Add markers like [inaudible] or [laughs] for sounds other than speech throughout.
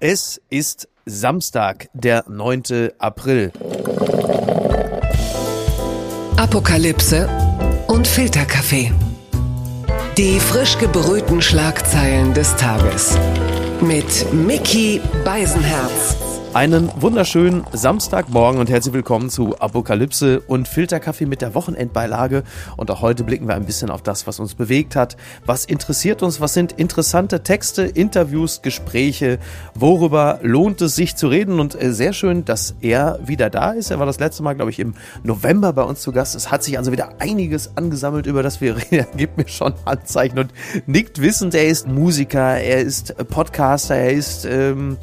Es ist Samstag, der 9. April. Apokalypse und Filterkaffee. Die frisch gebrühten Schlagzeilen des Tages. Mit Mickey Beisenherz. Einen wunderschönen Samstagmorgen und herzlich willkommen zu Apokalypse und Filterkaffee mit der Wochenendbeilage. Und auch heute blicken wir ein bisschen auf das, was uns bewegt hat. Was interessiert uns? Was sind interessante Texte, Interviews, Gespräche? Worüber lohnt es sich zu reden? Und äh, sehr schön, dass er wieder da ist. Er war das letzte Mal, glaube ich, im November bei uns zu Gast. Es hat sich also wieder einiges angesammelt, über das wir [laughs] reden. Er gibt mir schon Anzeichen und nickt wissend. Er ist Musiker, er ist Podcaster, er ist... Ähm,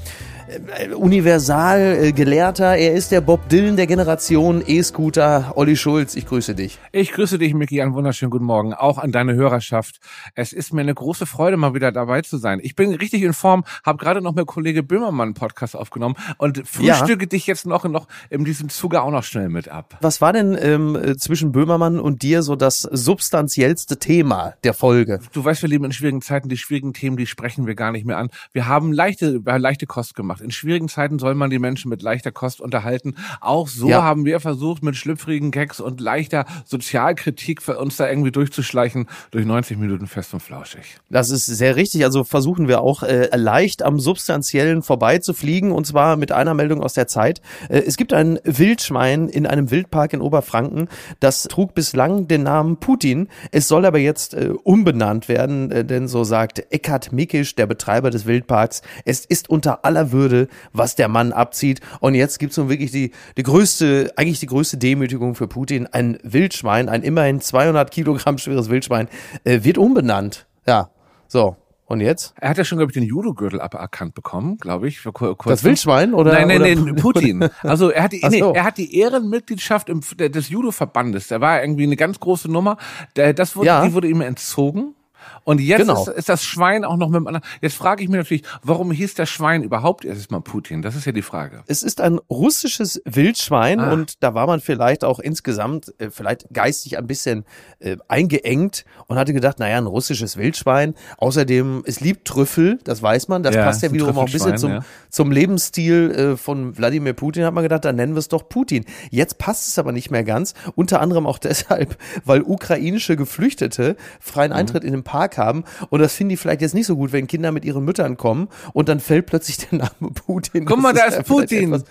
Universal-Gelehrter. Äh, er ist der Bob Dylan der Generation E-Scooter. Olli Schulz, ich grüße dich. Ich grüße dich, Micky. Einen wunderschönen guten Morgen. Auch an deine Hörerschaft. Es ist mir eine große Freude, mal wieder dabei zu sein. Ich bin richtig in Form, habe gerade noch mit Kollege Böhmermann einen Podcast aufgenommen und frühstücke ja. dich jetzt noch, noch in diesem Zuge auch noch schnell mit ab. Was war denn ähm, zwischen Böhmermann und dir so das substanziellste Thema der Folge? Du weißt, wir leben in schwierigen Zeiten. Die schwierigen Themen, die sprechen wir gar nicht mehr an. Wir haben leichte, leichte Kost gemacht in schwierigen Zeiten soll man die Menschen mit leichter Kost unterhalten. Auch so ja. haben wir versucht, mit schlüpfrigen Gags und leichter Sozialkritik für uns da irgendwie durchzuschleichen durch 90 Minuten fest und flauschig. Das ist sehr richtig. Also versuchen wir auch äh, leicht am Substanziellen vorbeizufliegen und zwar mit einer Meldung aus der Zeit. Äh, es gibt ein Wildschwein in einem Wildpark in Oberfranken. Das trug bislang den Namen Putin. Es soll aber jetzt äh, umbenannt werden, äh, denn so sagt Eckhard Mikisch, der Betreiber des Wildparks, es ist unter aller Würde würde, was der Mann abzieht. Und jetzt gibt's nun wirklich die, die größte, eigentlich die größte Demütigung für Putin. Ein Wildschwein, ein immerhin 200 Kilogramm schweres Wildschwein, äh, wird umbenannt. Ja, so. Und jetzt? Er hat ja schon, glaube ich, den Judo-Gürtel aberkannt bekommen, glaube ich. Kurz das Wildschwein oder? Nein, nein, oder? nein, Putin. [laughs] Also er hat die, so. nee, er hat die Ehrenmitgliedschaft im, des Judo-Verbandes. Der war irgendwie eine ganz große Nummer. Das wurde, ja. die wurde ihm entzogen. Und jetzt genau. ist, ist, das Schwein auch noch mit dem anderen. Jetzt frage ich mich natürlich, warum hieß das Schwein überhaupt erstmal Putin? Das ist ja die Frage. Es ist ein russisches Wildschwein ah. und da war man vielleicht auch insgesamt äh, vielleicht geistig ein bisschen äh, eingeengt und hatte gedacht, naja, ein russisches Wildschwein. Außerdem, es liebt Trüffel, das weiß man. Das ja, passt ja wiederum auch ein bisschen zum, ja. zum Lebensstil äh, von Wladimir Putin. Hat man gedacht, dann nennen wir es doch Putin. Jetzt passt es aber nicht mehr ganz. Unter anderem auch [laughs] deshalb, weil ukrainische Geflüchtete freien mhm. Eintritt in den Park Tag haben. Und das finden die vielleicht jetzt nicht so gut, wenn Kinder mit ihren Müttern kommen und dann fällt plötzlich der Name Putin. Guck mal, da ist Putin. Etwas,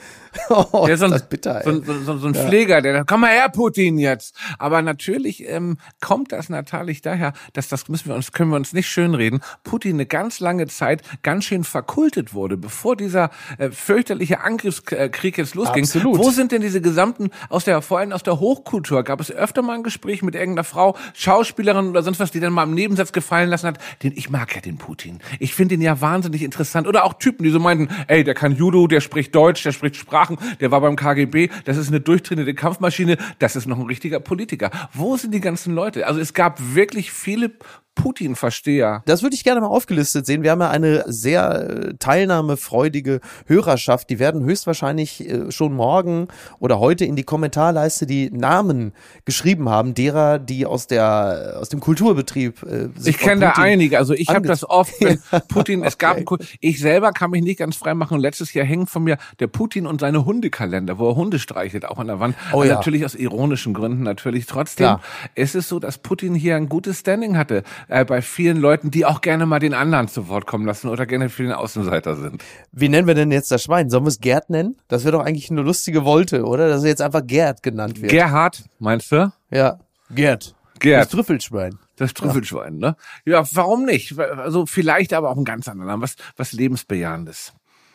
[laughs] oh, der ist so ein, bitter, so, so, so ein ja. Pfleger, der komm mal her, Putin jetzt. Aber natürlich ähm, kommt das natürlich daher, dass das müssen wir uns, können wir uns nicht schönreden, Putin eine ganz lange Zeit ganz schön verkultet wurde, bevor dieser äh, fürchterliche Angriffskrieg jetzt losging. Absolut. Wo sind denn diese gesamten, aus der, vor allem aus der Hochkultur, gab es öfter mal ein Gespräch mit irgendeiner Frau, Schauspielerin oder sonst was, die dann mal im Nebensatz gefragt fallen lassen hat, den ich mag ja den Putin. Ich finde ihn ja wahnsinnig interessant. Oder auch Typen, die so meinten, ey, der kann Judo, der spricht Deutsch, der spricht Sprachen, der war beim KGB, das ist eine durchtrainierte Kampfmaschine, das ist noch ein richtiger Politiker. Wo sind die ganzen Leute? Also es gab wirklich viele Putin-Versteher. Das würde ich gerne mal aufgelistet sehen. Wir haben ja eine sehr äh, teilnahmefreudige Hörerschaft. Die werden höchstwahrscheinlich äh, schon morgen oder heute in die Kommentarleiste die Namen geschrieben haben, derer, die aus der aus dem Kulturbetrieb äh, Ich kenne da einige. Also ich habe das oft, wenn [laughs] Putin, es gab, okay. ich selber kann mich nicht ganz frei machen. Letztes Jahr hängt von mir der Putin und seine Hundekalender, wo er Hunde streichelt, auch an der Wand. Oh, ja. Natürlich aus ironischen Gründen, natürlich. Trotzdem Klar. ist es so, dass Putin hier ein gutes Standing hatte äh, bei vielen Leuten, die auch gerne mal den anderen zu Wort kommen lassen oder gerne für den Außenseiter sind. Wie nennen wir denn jetzt das Schwein? Sollen wir es Gerd nennen? Das wäre doch eigentlich eine lustige Wolte, oder? Dass er jetzt einfach Gerd genannt wird. Gerhard, meinst du? Ja, Gerd. Gerd. Das Trüffelschwein. Das Trüffelschwein, ja. ne? Ja, warum nicht? Also vielleicht aber auch ein ganz anderer Name. Was, was lebensbejahendes.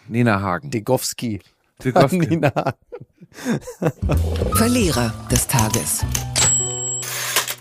Nina Hagen. Degowski. Degowski. [laughs] Nina Hagen. Verlierer des Tages.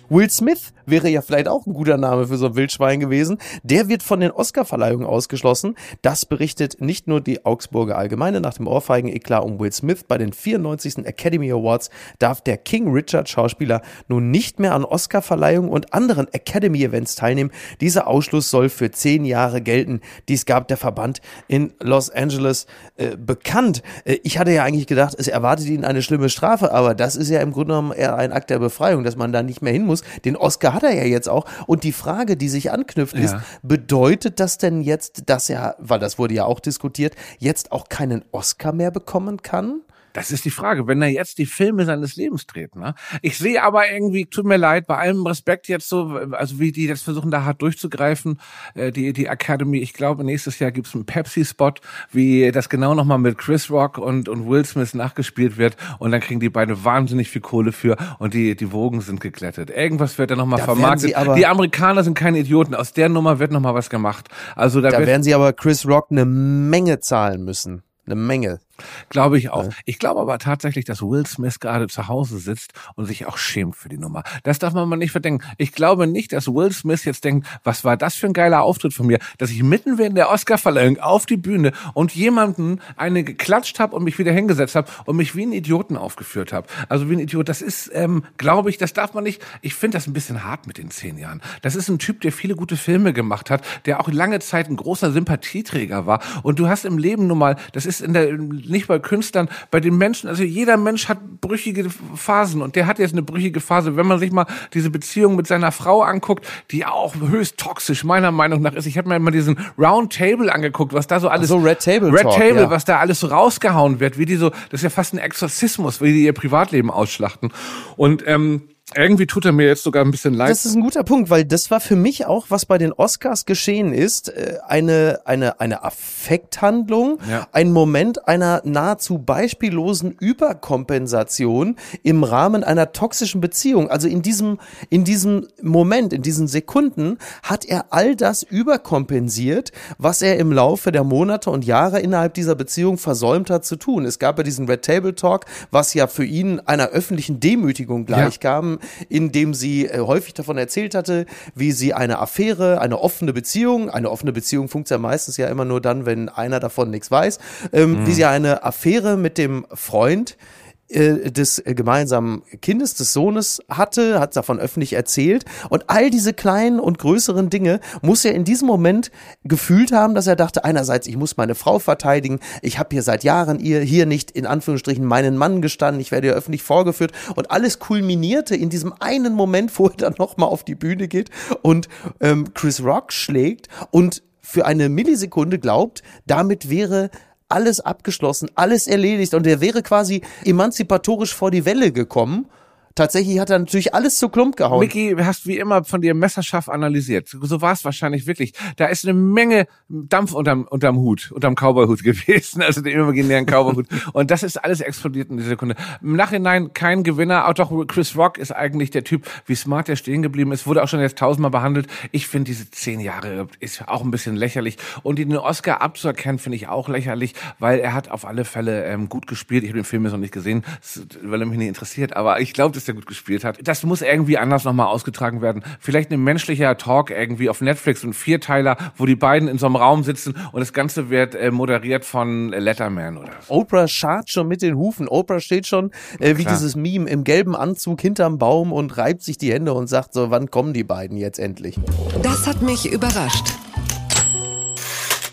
Will Smith wäre ja vielleicht auch ein guter Name für so ein Wildschwein gewesen. Der wird von den Oscarverleihungen ausgeschlossen. Das berichtet nicht nur die Augsburger Allgemeine. Nach dem Ohrfeigen-Eklat um Will Smith bei den 94. Academy Awards darf der King Richard Schauspieler nun nicht mehr an Oscarverleihungen und anderen Academy-Events teilnehmen. Dieser Ausschluss soll für zehn Jahre gelten. Dies gab der Verband in Los Angeles äh, bekannt. Äh, ich hatte ja eigentlich gedacht, es erwartet ihn eine schlimme Strafe, aber das ist ja im Grunde genommen eher ein Akt der Befreiung, dass man da nicht mehr hin muss muss. Den Oscar hat er ja jetzt auch. Und die Frage, die sich anknüpft, ja. ist, bedeutet das denn jetzt, dass er, weil das wurde ja auch diskutiert, jetzt auch keinen Oscar mehr bekommen kann? Das ist die Frage, wenn er jetzt die Filme seines Lebens dreht. Ne? Ich sehe aber irgendwie, tut mir leid, bei allem Respekt jetzt so, also wie die jetzt versuchen, da hart durchzugreifen, äh, die, die Academy, ich glaube, nächstes Jahr gibt's einen Pepsi-Spot, wie das genau nochmal mit Chris Rock und, und Will Smith nachgespielt wird und dann kriegen die beide wahnsinnig viel Kohle für und die, die Wogen sind geglättet. Irgendwas wird da nochmal vermarktet. Die Amerikaner sind keine Idioten, aus der Nummer wird nochmal was gemacht. Also da, da werden sie aber Chris Rock eine Menge zahlen müssen. Eine Menge. Glaube ich auch. Ich glaube aber tatsächlich, dass Will Smith gerade zu Hause sitzt und sich auch schämt für die Nummer. Das darf man mal nicht verdenken. Ich glaube nicht, dass Will Smith jetzt denkt, was war das für ein geiler Auftritt von mir, dass ich mitten während der Oscarverleihung auf die Bühne und jemanden eine geklatscht habe und mich wieder hingesetzt habe und mich wie ein Idioten aufgeführt habe. Also wie ein Idiot. Das ist, ähm, glaube ich, das darf man nicht. Ich finde das ein bisschen hart mit den zehn Jahren. Das ist ein Typ, der viele gute Filme gemacht hat, der auch lange Zeit ein großer Sympathieträger war. Und du hast im Leben nun mal, das ist in der nicht bei Künstlern, bei den Menschen, also jeder Mensch hat brüchige Phasen und der hat jetzt eine brüchige Phase. Wenn man sich mal diese Beziehung mit seiner Frau anguckt, die auch höchst toxisch meiner Meinung nach ist. Ich habe mir mal diesen Round Table angeguckt, was da so alles so Red Table Red Talk, Table, ja. was da alles so rausgehauen wird, wie die so, das ist ja fast ein Exorzismus, wie die ihr Privatleben ausschlachten. Und ähm, irgendwie tut er mir jetzt sogar ein bisschen leid. Das ist ein guter Punkt, weil das war für mich auch, was bei den Oscars geschehen ist, äh, eine, eine, eine Affekthandlung, ja. ein Moment einer nahezu beispiellosen Überkompensation im Rahmen einer toxischen Beziehung. Also in diesem, in diesem Moment, in diesen Sekunden hat er all das überkompensiert, was er im Laufe der Monate und Jahre innerhalb dieser Beziehung versäumt hat zu tun. Es gab ja diesen Red Table Talk, was ja für ihn einer öffentlichen Demütigung gleichkam. Ja in dem sie äh, häufig davon erzählt hatte, wie sie eine Affäre, eine offene Beziehung, eine offene Beziehung funktioniert ja meistens ja immer nur dann, wenn einer davon nichts weiß, ähm, mhm. wie sie eine Affäre mit dem Freund äh, des gemeinsamen Kindes, des Sohnes hatte, hat davon öffentlich erzählt. Und all diese kleinen und größeren Dinge muss er in diesem Moment gefühlt haben, dass er dachte, einerseits, ich muss meine Frau verteidigen, ich habe hier seit Jahren ihr hier nicht in Anführungsstrichen meinen Mann gestanden, ich werde hier öffentlich vorgeführt. Und alles kulminierte in diesem einen Moment, wo er dann nochmal auf die Bühne geht und ähm, Chris Rock schlägt und für eine Millisekunde glaubt, damit wäre alles abgeschlossen, alles erledigt und er wäre quasi emanzipatorisch vor die Welle gekommen tatsächlich hat er natürlich alles zu Klump gehauen. Micky, hast wie immer von dir messerscharf analysiert. So war es wahrscheinlich wirklich. Da ist eine Menge Dampf unterm, unterm Hut, unterm Cowboyhut [laughs] gewesen, also dem imaginären Cowboyhut. Und das ist alles explodiert in dieser Sekunde. Im Nachhinein kein Gewinner. Auch doch Chris Rock ist eigentlich der Typ, wie smart der stehen geblieben ist. Wurde auch schon jetzt tausendmal behandelt. Ich finde diese zehn Jahre ist auch ein bisschen lächerlich. Und den Oscar abzuerkennen, finde ich auch lächerlich, weil er hat auf alle Fälle ähm, gut gespielt. Ich habe den Film jetzt noch nicht gesehen, weil er mich nicht interessiert. Aber ich glaube, der gut gespielt hat. Das muss irgendwie anders nochmal ausgetragen werden. Vielleicht ein menschlicher Talk irgendwie auf Netflix und Vierteiler, wo die beiden in so einem Raum sitzen und das Ganze wird äh, moderiert von Letterman oder so. Oprah schart schon mit den Hufen. Oprah steht schon äh, wie Klar. dieses Meme im gelben Anzug hinterm Baum und reibt sich die Hände und sagt so, wann kommen die beiden jetzt endlich? Das hat mich überrascht.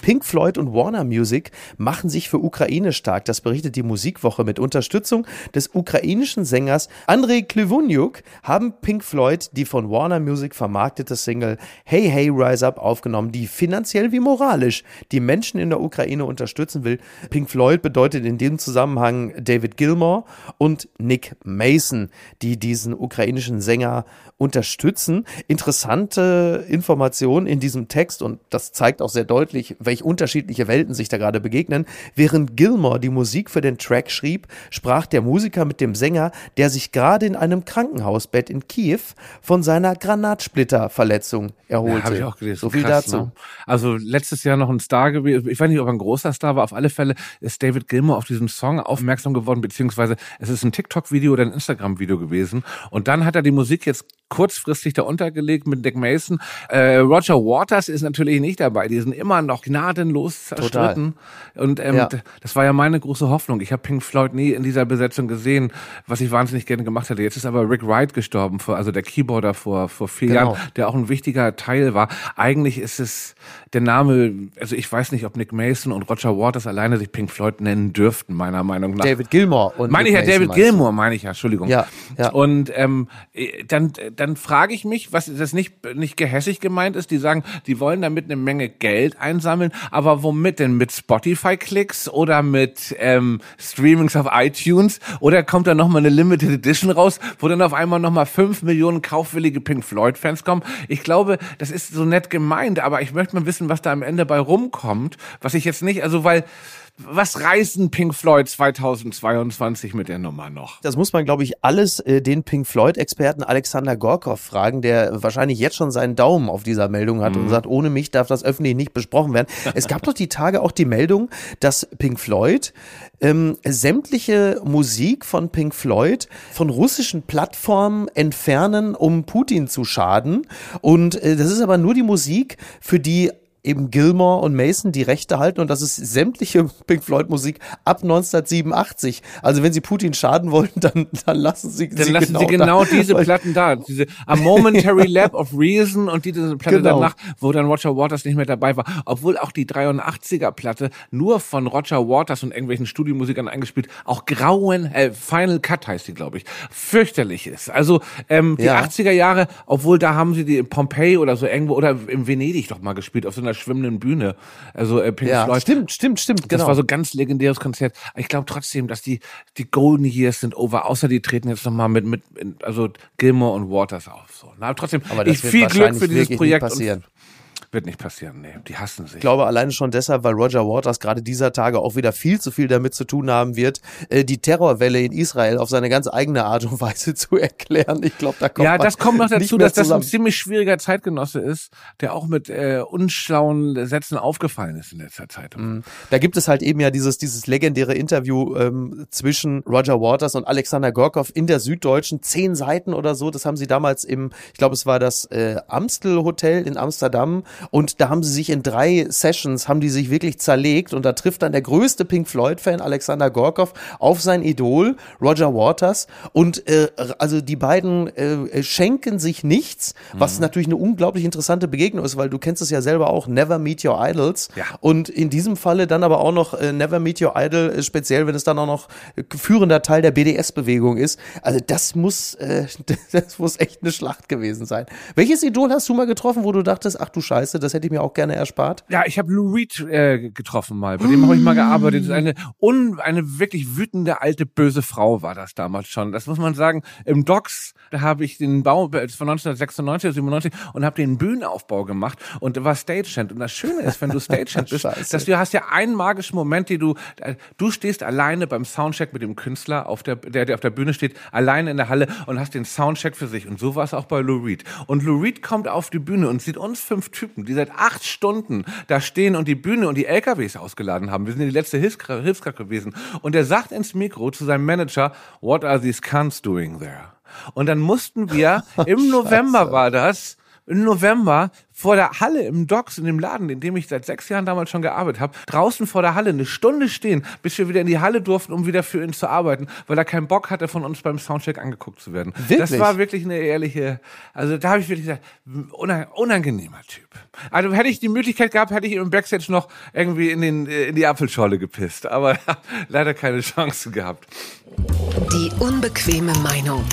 Pink Floyd und Warner Music machen sich für Ukraine stark. Das berichtet die Musikwoche mit Unterstützung des ukrainischen Sängers Andrei Klivuniuk haben Pink Floyd die von Warner Music vermarktete Single Hey Hey Rise Up aufgenommen, die finanziell wie moralisch die Menschen in der Ukraine unterstützen will. Pink Floyd bedeutet in dem Zusammenhang David Gilmore und Nick Mason, die diesen ukrainischen Sänger unterstützen. Interessante Information in diesem Text und das zeigt auch sehr deutlich, welche welch unterschiedliche Welten sich da gerade begegnen. Während Gilmore die Musik für den Track schrieb, sprach der Musiker mit dem Sänger, der sich gerade in einem Krankenhausbett in Kiew von seiner Granatsplitterverletzung erholte. Ja, habe ich auch gelesen. So viel Krass, dazu. Ne? Also letztes Jahr noch ein Star gewesen. Ich weiß nicht, ob er ein großer Star war. Auf alle Fälle ist David Gilmore auf diesen Song aufmerksam geworden, beziehungsweise es ist ein TikTok-Video oder ein Instagram-Video gewesen. Und dann hat er die Musik jetzt kurzfristig da untergelegt mit Dick Mason. Äh, Roger Waters ist natürlich nicht dabei. Die sind immer noch gnadenlos zerstritten. Total. Und ähm, ja. das war ja meine große Hoffnung. Ich habe Pink Floyd nie in dieser Besetzung gesehen, was ich wahnsinnig gerne gemacht hätte. Jetzt ist aber Rick Wright gestorben, vor, also der Keyboarder vor, vor vier genau. Jahren, der auch ein wichtiger Teil war. Eigentlich ist es der Name, also ich weiß nicht, ob Nick Mason und Roger Waters alleine sich Pink Floyd nennen dürften, meiner Meinung nach. David Gilmore und Meine ich ja, David Gilmore, meine ich ja, Entschuldigung. Ja, ja. Und ähm, dann, dann frage ich mich, was das nicht, nicht gehässig gemeint ist, die sagen, die wollen damit eine Menge Geld einsammeln, aber womit denn? Mit Spotify-Klicks oder mit ähm, Streamings auf iTunes? Oder kommt da nochmal eine Limited Edition raus, wo dann auf einmal nochmal fünf Millionen kaufwillige Pink Floyd-Fans kommen? Ich glaube, das ist so nett gemeint, aber ich möchte mal wissen, was da am Ende bei rumkommt, was ich jetzt nicht, also weil was reißen Pink Floyd 2022 mit der Nummer noch? Das muss man, glaube ich, alles äh, den Pink Floyd-Experten Alexander Gorkov fragen, der wahrscheinlich jetzt schon seinen Daumen auf dieser Meldung hat mhm. und sagt, ohne mich darf das öffentlich nicht besprochen werden. [laughs] es gab doch die Tage auch die Meldung, dass Pink Floyd ähm, sämtliche Musik von Pink Floyd von russischen Plattformen entfernen, um Putin zu schaden. Und äh, das ist aber nur die Musik, für die eben Gilmore und Mason die Rechte halten und das ist sämtliche [laughs] Pink Floyd Musik ab 1987. Also wenn sie Putin schaden wollen, dann, dann lassen sie Dann sie lassen genau sie genau da. diese [laughs] Platten da, diese A Momentary [laughs] Lap of Reason und diese Platte genau. danach, wo dann Roger Waters nicht mehr dabei war, obwohl auch die 83er Platte nur von Roger Waters und irgendwelchen Studiomusikern eingespielt, auch grauen äh, Final Cut heißt die, glaube ich, fürchterlich ist. Also ähm, die ja. 80er Jahre, obwohl da haben sie die in Pompeii oder so irgendwo oder in Venedig doch mal gespielt auf so einer einer schwimmenden Bühne. Also äh, Pink ja, Floyd. Stimmt, stimmt, stimmt. Genau. Das war so ein ganz legendäres Konzert. Ich glaube trotzdem, dass die die Golden Years sind over. Außer die treten jetzt nochmal mit mit also Gilmore und Waters auf. So. Na, trotzdem. Aber das ich viel Glück für dieses Projekt. Und, wird nicht passieren, nee, die hassen sich. Ich glaube alleine schon deshalb, weil Roger Waters gerade dieser Tage auch wieder viel zu viel damit zu tun haben wird, äh, die Terrorwelle in Israel auf seine ganz eigene Art und Weise [laughs] zu erklären. Ich glaube, da kommt Ja, das kommt noch dazu, dass das ein ziemlich schwieriger Zeitgenosse ist, der auch mit äh, unschlauen Sätzen aufgefallen ist in letzter Zeit. Mhm. Da gibt es halt eben ja dieses dieses legendäre Interview ähm, zwischen Roger Waters und Alexander Gorkov in der Süddeutschen, zehn Seiten oder so. Das haben sie damals im, ich glaube, es war das äh, Amstel Hotel in Amsterdam und da haben sie sich in drei Sessions, haben die sich wirklich zerlegt und da trifft dann der größte Pink Floyd-Fan, Alexander Gorkov, auf sein Idol, Roger Waters. Und äh, also die beiden äh, schenken sich nichts, was mhm. natürlich eine unglaublich interessante Begegnung ist, weil du kennst es ja selber auch, Never Meet Your Idols. Ja. Und in diesem Falle dann aber auch noch äh, Never Meet Your Idol, äh, speziell wenn es dann auch noch führender Teil der BDS-Bewegung ist. Also das muss, äh, [laughs] das muss echt eine Schlacht gewesen sein. Welches Idol hast du mal getroffen, wo du dachtest, ach du Scheiße, Scheiße, das hätte ich mir auch gerne erspart. Ja, ich habe Lou Reed äh, getroffen mal. Bei dem habe ich mal gearbeitet. Eine un, eine wirklich wütende alte böse Frau war das damals schon. Das muss man sagen. Im Docks, da habe ich den Bau von 1996 oder 97 und habe den Bühnenaufbau gemacht und war Stagehand. Und das Schöne ist, wenn du [laughs] Stagehand bist, dass du hast ja einen magischen Moment, die du äh, du stehst alleine beim Soundcheck mit dem Künstler auf der der der auf der Bühne steht, alleine in der Halle und hast den Soundcheck für sich. Und so war es auch bei Lou Reed. Und Lou Reed kommt auf die Bühne und sieht uns fünf Typen die seit acht Stunden da stehen und die Bühne und die LKWs ausgeladen haben. Wir sind die letzte Hilfskraft gewesen. Und er sagt ins Mikro zu seinem Manager, what are these cunts doing there? Und dann mussten wir, [laughs] im November war das, im November vor der Halle im Docks, in dem Laden, in dem ich seit sechs Jahren damals schon gearbeitet habe, draußen vor der Halle eine Stunde stehen, bis wir wieder in die Halle durften, um wieder für ihn zu arbeiten, weil er keinen Bock hatte, von uns beim Soundcheck angeguckt zu werden. Wirklich? Das war wirklich eine ehrliche, also da habe ich wirklich gesagt, unangenehmer Typ. Also hätte ich die Möglichkeit gehabt, hätte ich im Backstage noch irgendwie in, den, in die Apfelschorle gepisst, aber [laughs] leider keine Chance gehabt. Die unbequeme Meinung.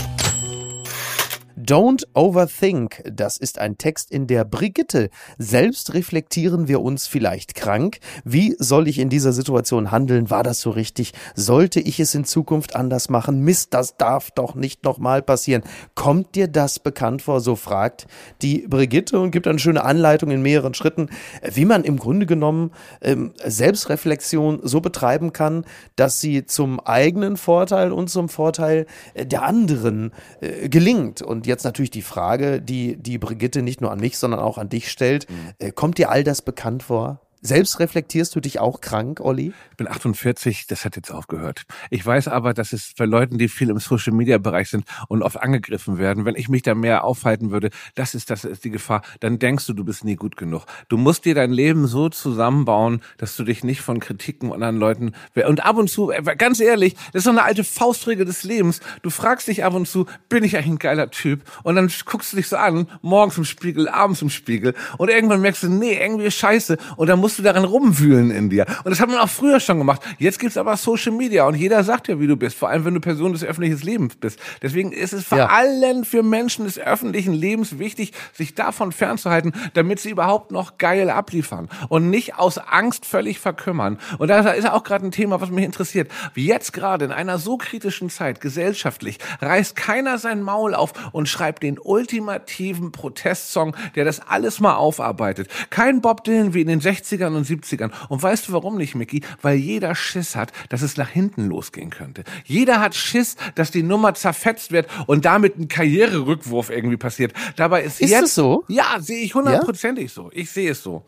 Don't overthink, das ist ein Text in der Brigitte. Selbst reflektieren wir uns vielleicht krank. Wie soll ich in dieser Situation handeln? War das so richtig? Sollte ich es in Zukunft anders machen? Mist, das darf doch nicht nochmal passieren. Kommt dir das bekannt vor? So fragt die Brigitte und gibt eine schöne Anleitung in mehreren Schritten, wie man im Grunde genommen ähm, Selbstreflexion so betreiben kann, dass sie zum eigenen Vorteil und zum Vorteil der anderen äh, gelingt. Und jetzt natürlich die Frage, die die Brigitte nicht nur an mich, sondern auch an dich stellt. Mhm. Äh, kommt dir all das bekannt vor? Selbst reflektierst du dich auch krank, Olli? Ich bin 48, das hat jetzt aufgehört. Ich weiß aber, dass es für Leute, die viel im Social Media Bereich sind und oft angegriffen werden, wenn ich mich da mehr aufhalten würde, das ist das ist die Gefahr, dann denkst du, du bist nie gut genug. Du musst dir dein Leben so zusammenbauen, dass du dich nicht von Kritiken und anderen Leuten und ab und zu, äh, ganz ehrlich, das ist so eine alte Faustregel des Lebens. Du fragst dich ab und zu, bin ich eigentlich ein geiler Typ? Und dann guckst du dich so an, morgens im Spiegel, abends im Spiegel und irgendwann merkst du, nee, irgendwie ist scheiße und dann musst du daran rumwühlen in dir. Und das hat man auch früher schon gemacht. Jetzt gibt's aber Social Media und jeder sagt ja, wie du bist, vor allem wenn du Person des öffentlichen Lebens bist. Deswegen ist es vor ja. allem für Menschen des öffentlichen Lebens wichtig, sich davon fernzuhalten, damit sie überhaupt noch geil abliefern und nicht aus Angst völlig verkümmern. Und da ist auch gerade ein Thema, was mich interessiert. Jetzt gerade in einer so kritischen Zeit gesellschaftlich reißt keiner sein Maul auf und schreibt den ultimativen Protestsong, der das alles mal aufarbeitet. Kein Bob Dylan wie in den 60ern und 70ern. Und weißt du warum nicht, Mickey? Weil jeder Schiss hat, dass es nach hinten losgehen könnte. Jeder hat Schiss, dass die Nummer zerfetzt wird und damit ein Karriererückwurf irgendwie passiert. Dabei ist, ist jetzt... Es so? Ja, sehe ich hundertprozentig ja? so. Ich sehe es so.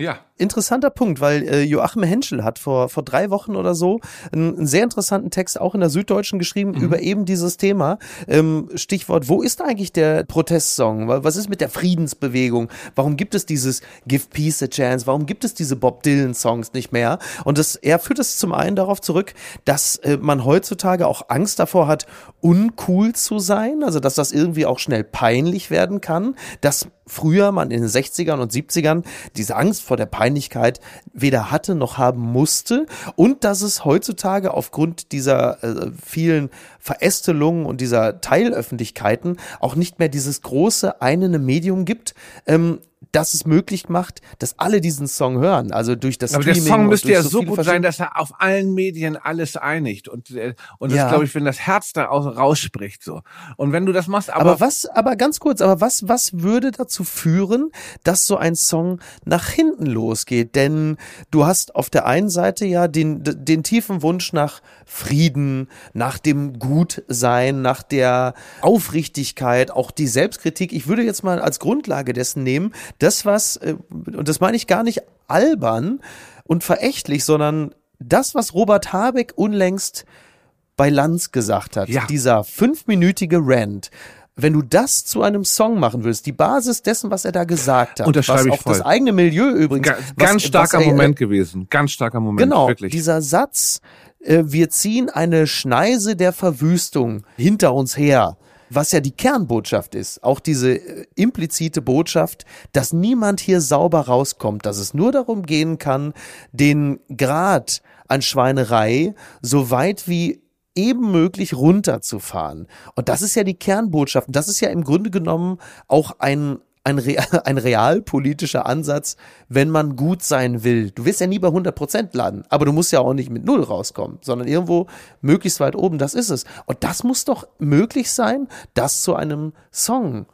Ja. Interessanter Punkt, weil äh, Joachim Henschel hat vor, vor drei Wochen oder so einen, einen sehr interessanten Text auch in der Süddeutschen geschrieben mhm. über eben dieses Thema. Ähm, Stichwort, wo ist eigentlich der Protestsong? Was ist mit der Friedensbewegung? Warum gibt es dieses Give Peace a Chance? Warum gibt es diese Bob Dylan-Songs nicht mehr? Und das, er führt es zum einen darauf zurück, dass äh, man heutzutage auch Angst davor hat, uncool zu sein, also dass das irgendwie auch schnell peinlich werden kann, dass früher man in den 60ern und 70ern diese Angst vor der Peinlichkeit weder hatte noch haben musste. Und dass es heutzutage aufgrund dieser äh, vielen Verästelungen und dieser Teilöffentlichkeiten auch nicht mehr dieses große eine Medium gibt, ähm, das es möglich macht, dass alle diesen Song hören. Also durch das Aber Streaming der Song müsste ja so, so gut sein, dass er auf allen Medien alles einigt und äh, und das ja. glaube ich, wenn das Herz da rausspricht so. Und wenn du das machst, aber, aber was, aber ganz kurz, aber was was würde dazu führen, dass so ein Song nach hinten losgeht? Denn du hast auf der einen Seite ja den den tiefen Wunsch nach Frieden, nach dem Gutsein, nach der Aufrichtigkeit, auch die Selbstkritik. Ich würde jetzt mal als Grundlage dessen nehmen, das, was, äh, und das meine ich gar nicht albern und verächtlich, sondern das, was Robert Habeck unlängst bei Lanz gesagt hat, ja. dieser fünfminütige Rant, wenn du das zu einem Song machen willst, die Basis dessen, was er da gesagt hat, was auch voll. das eigene Milieu übrigens, Ga ganz was, starker was er, Moment gewesen, ganz starker Moment, genau, wirklich. Dieser Satz, äh, wir ziehen eine Schneise der Verwüstung hinter uns her was ja die Kernbotschaft ist, auch diese äh, implizite Botschaft, dass niemand hier sauber rauskommt, dass es nur darum gehen kann, den Grad an Schweinerei so weit wie eben möglich runterzufahren. Und das ist ja die Kernbotschaft. Und das ist ja im Grunde genommen auch ein, ein, real, [laughs] ein realpolitischer Ansatz, wenn man gut sein will. Du wirst ja nie bei 100 Prozent landen, aber du musst ja auch nicht mit Null rauskommen, sondern irgendwo möglichst weit oben, das ist es. Und das muss doch möglich sein, das zu einem Song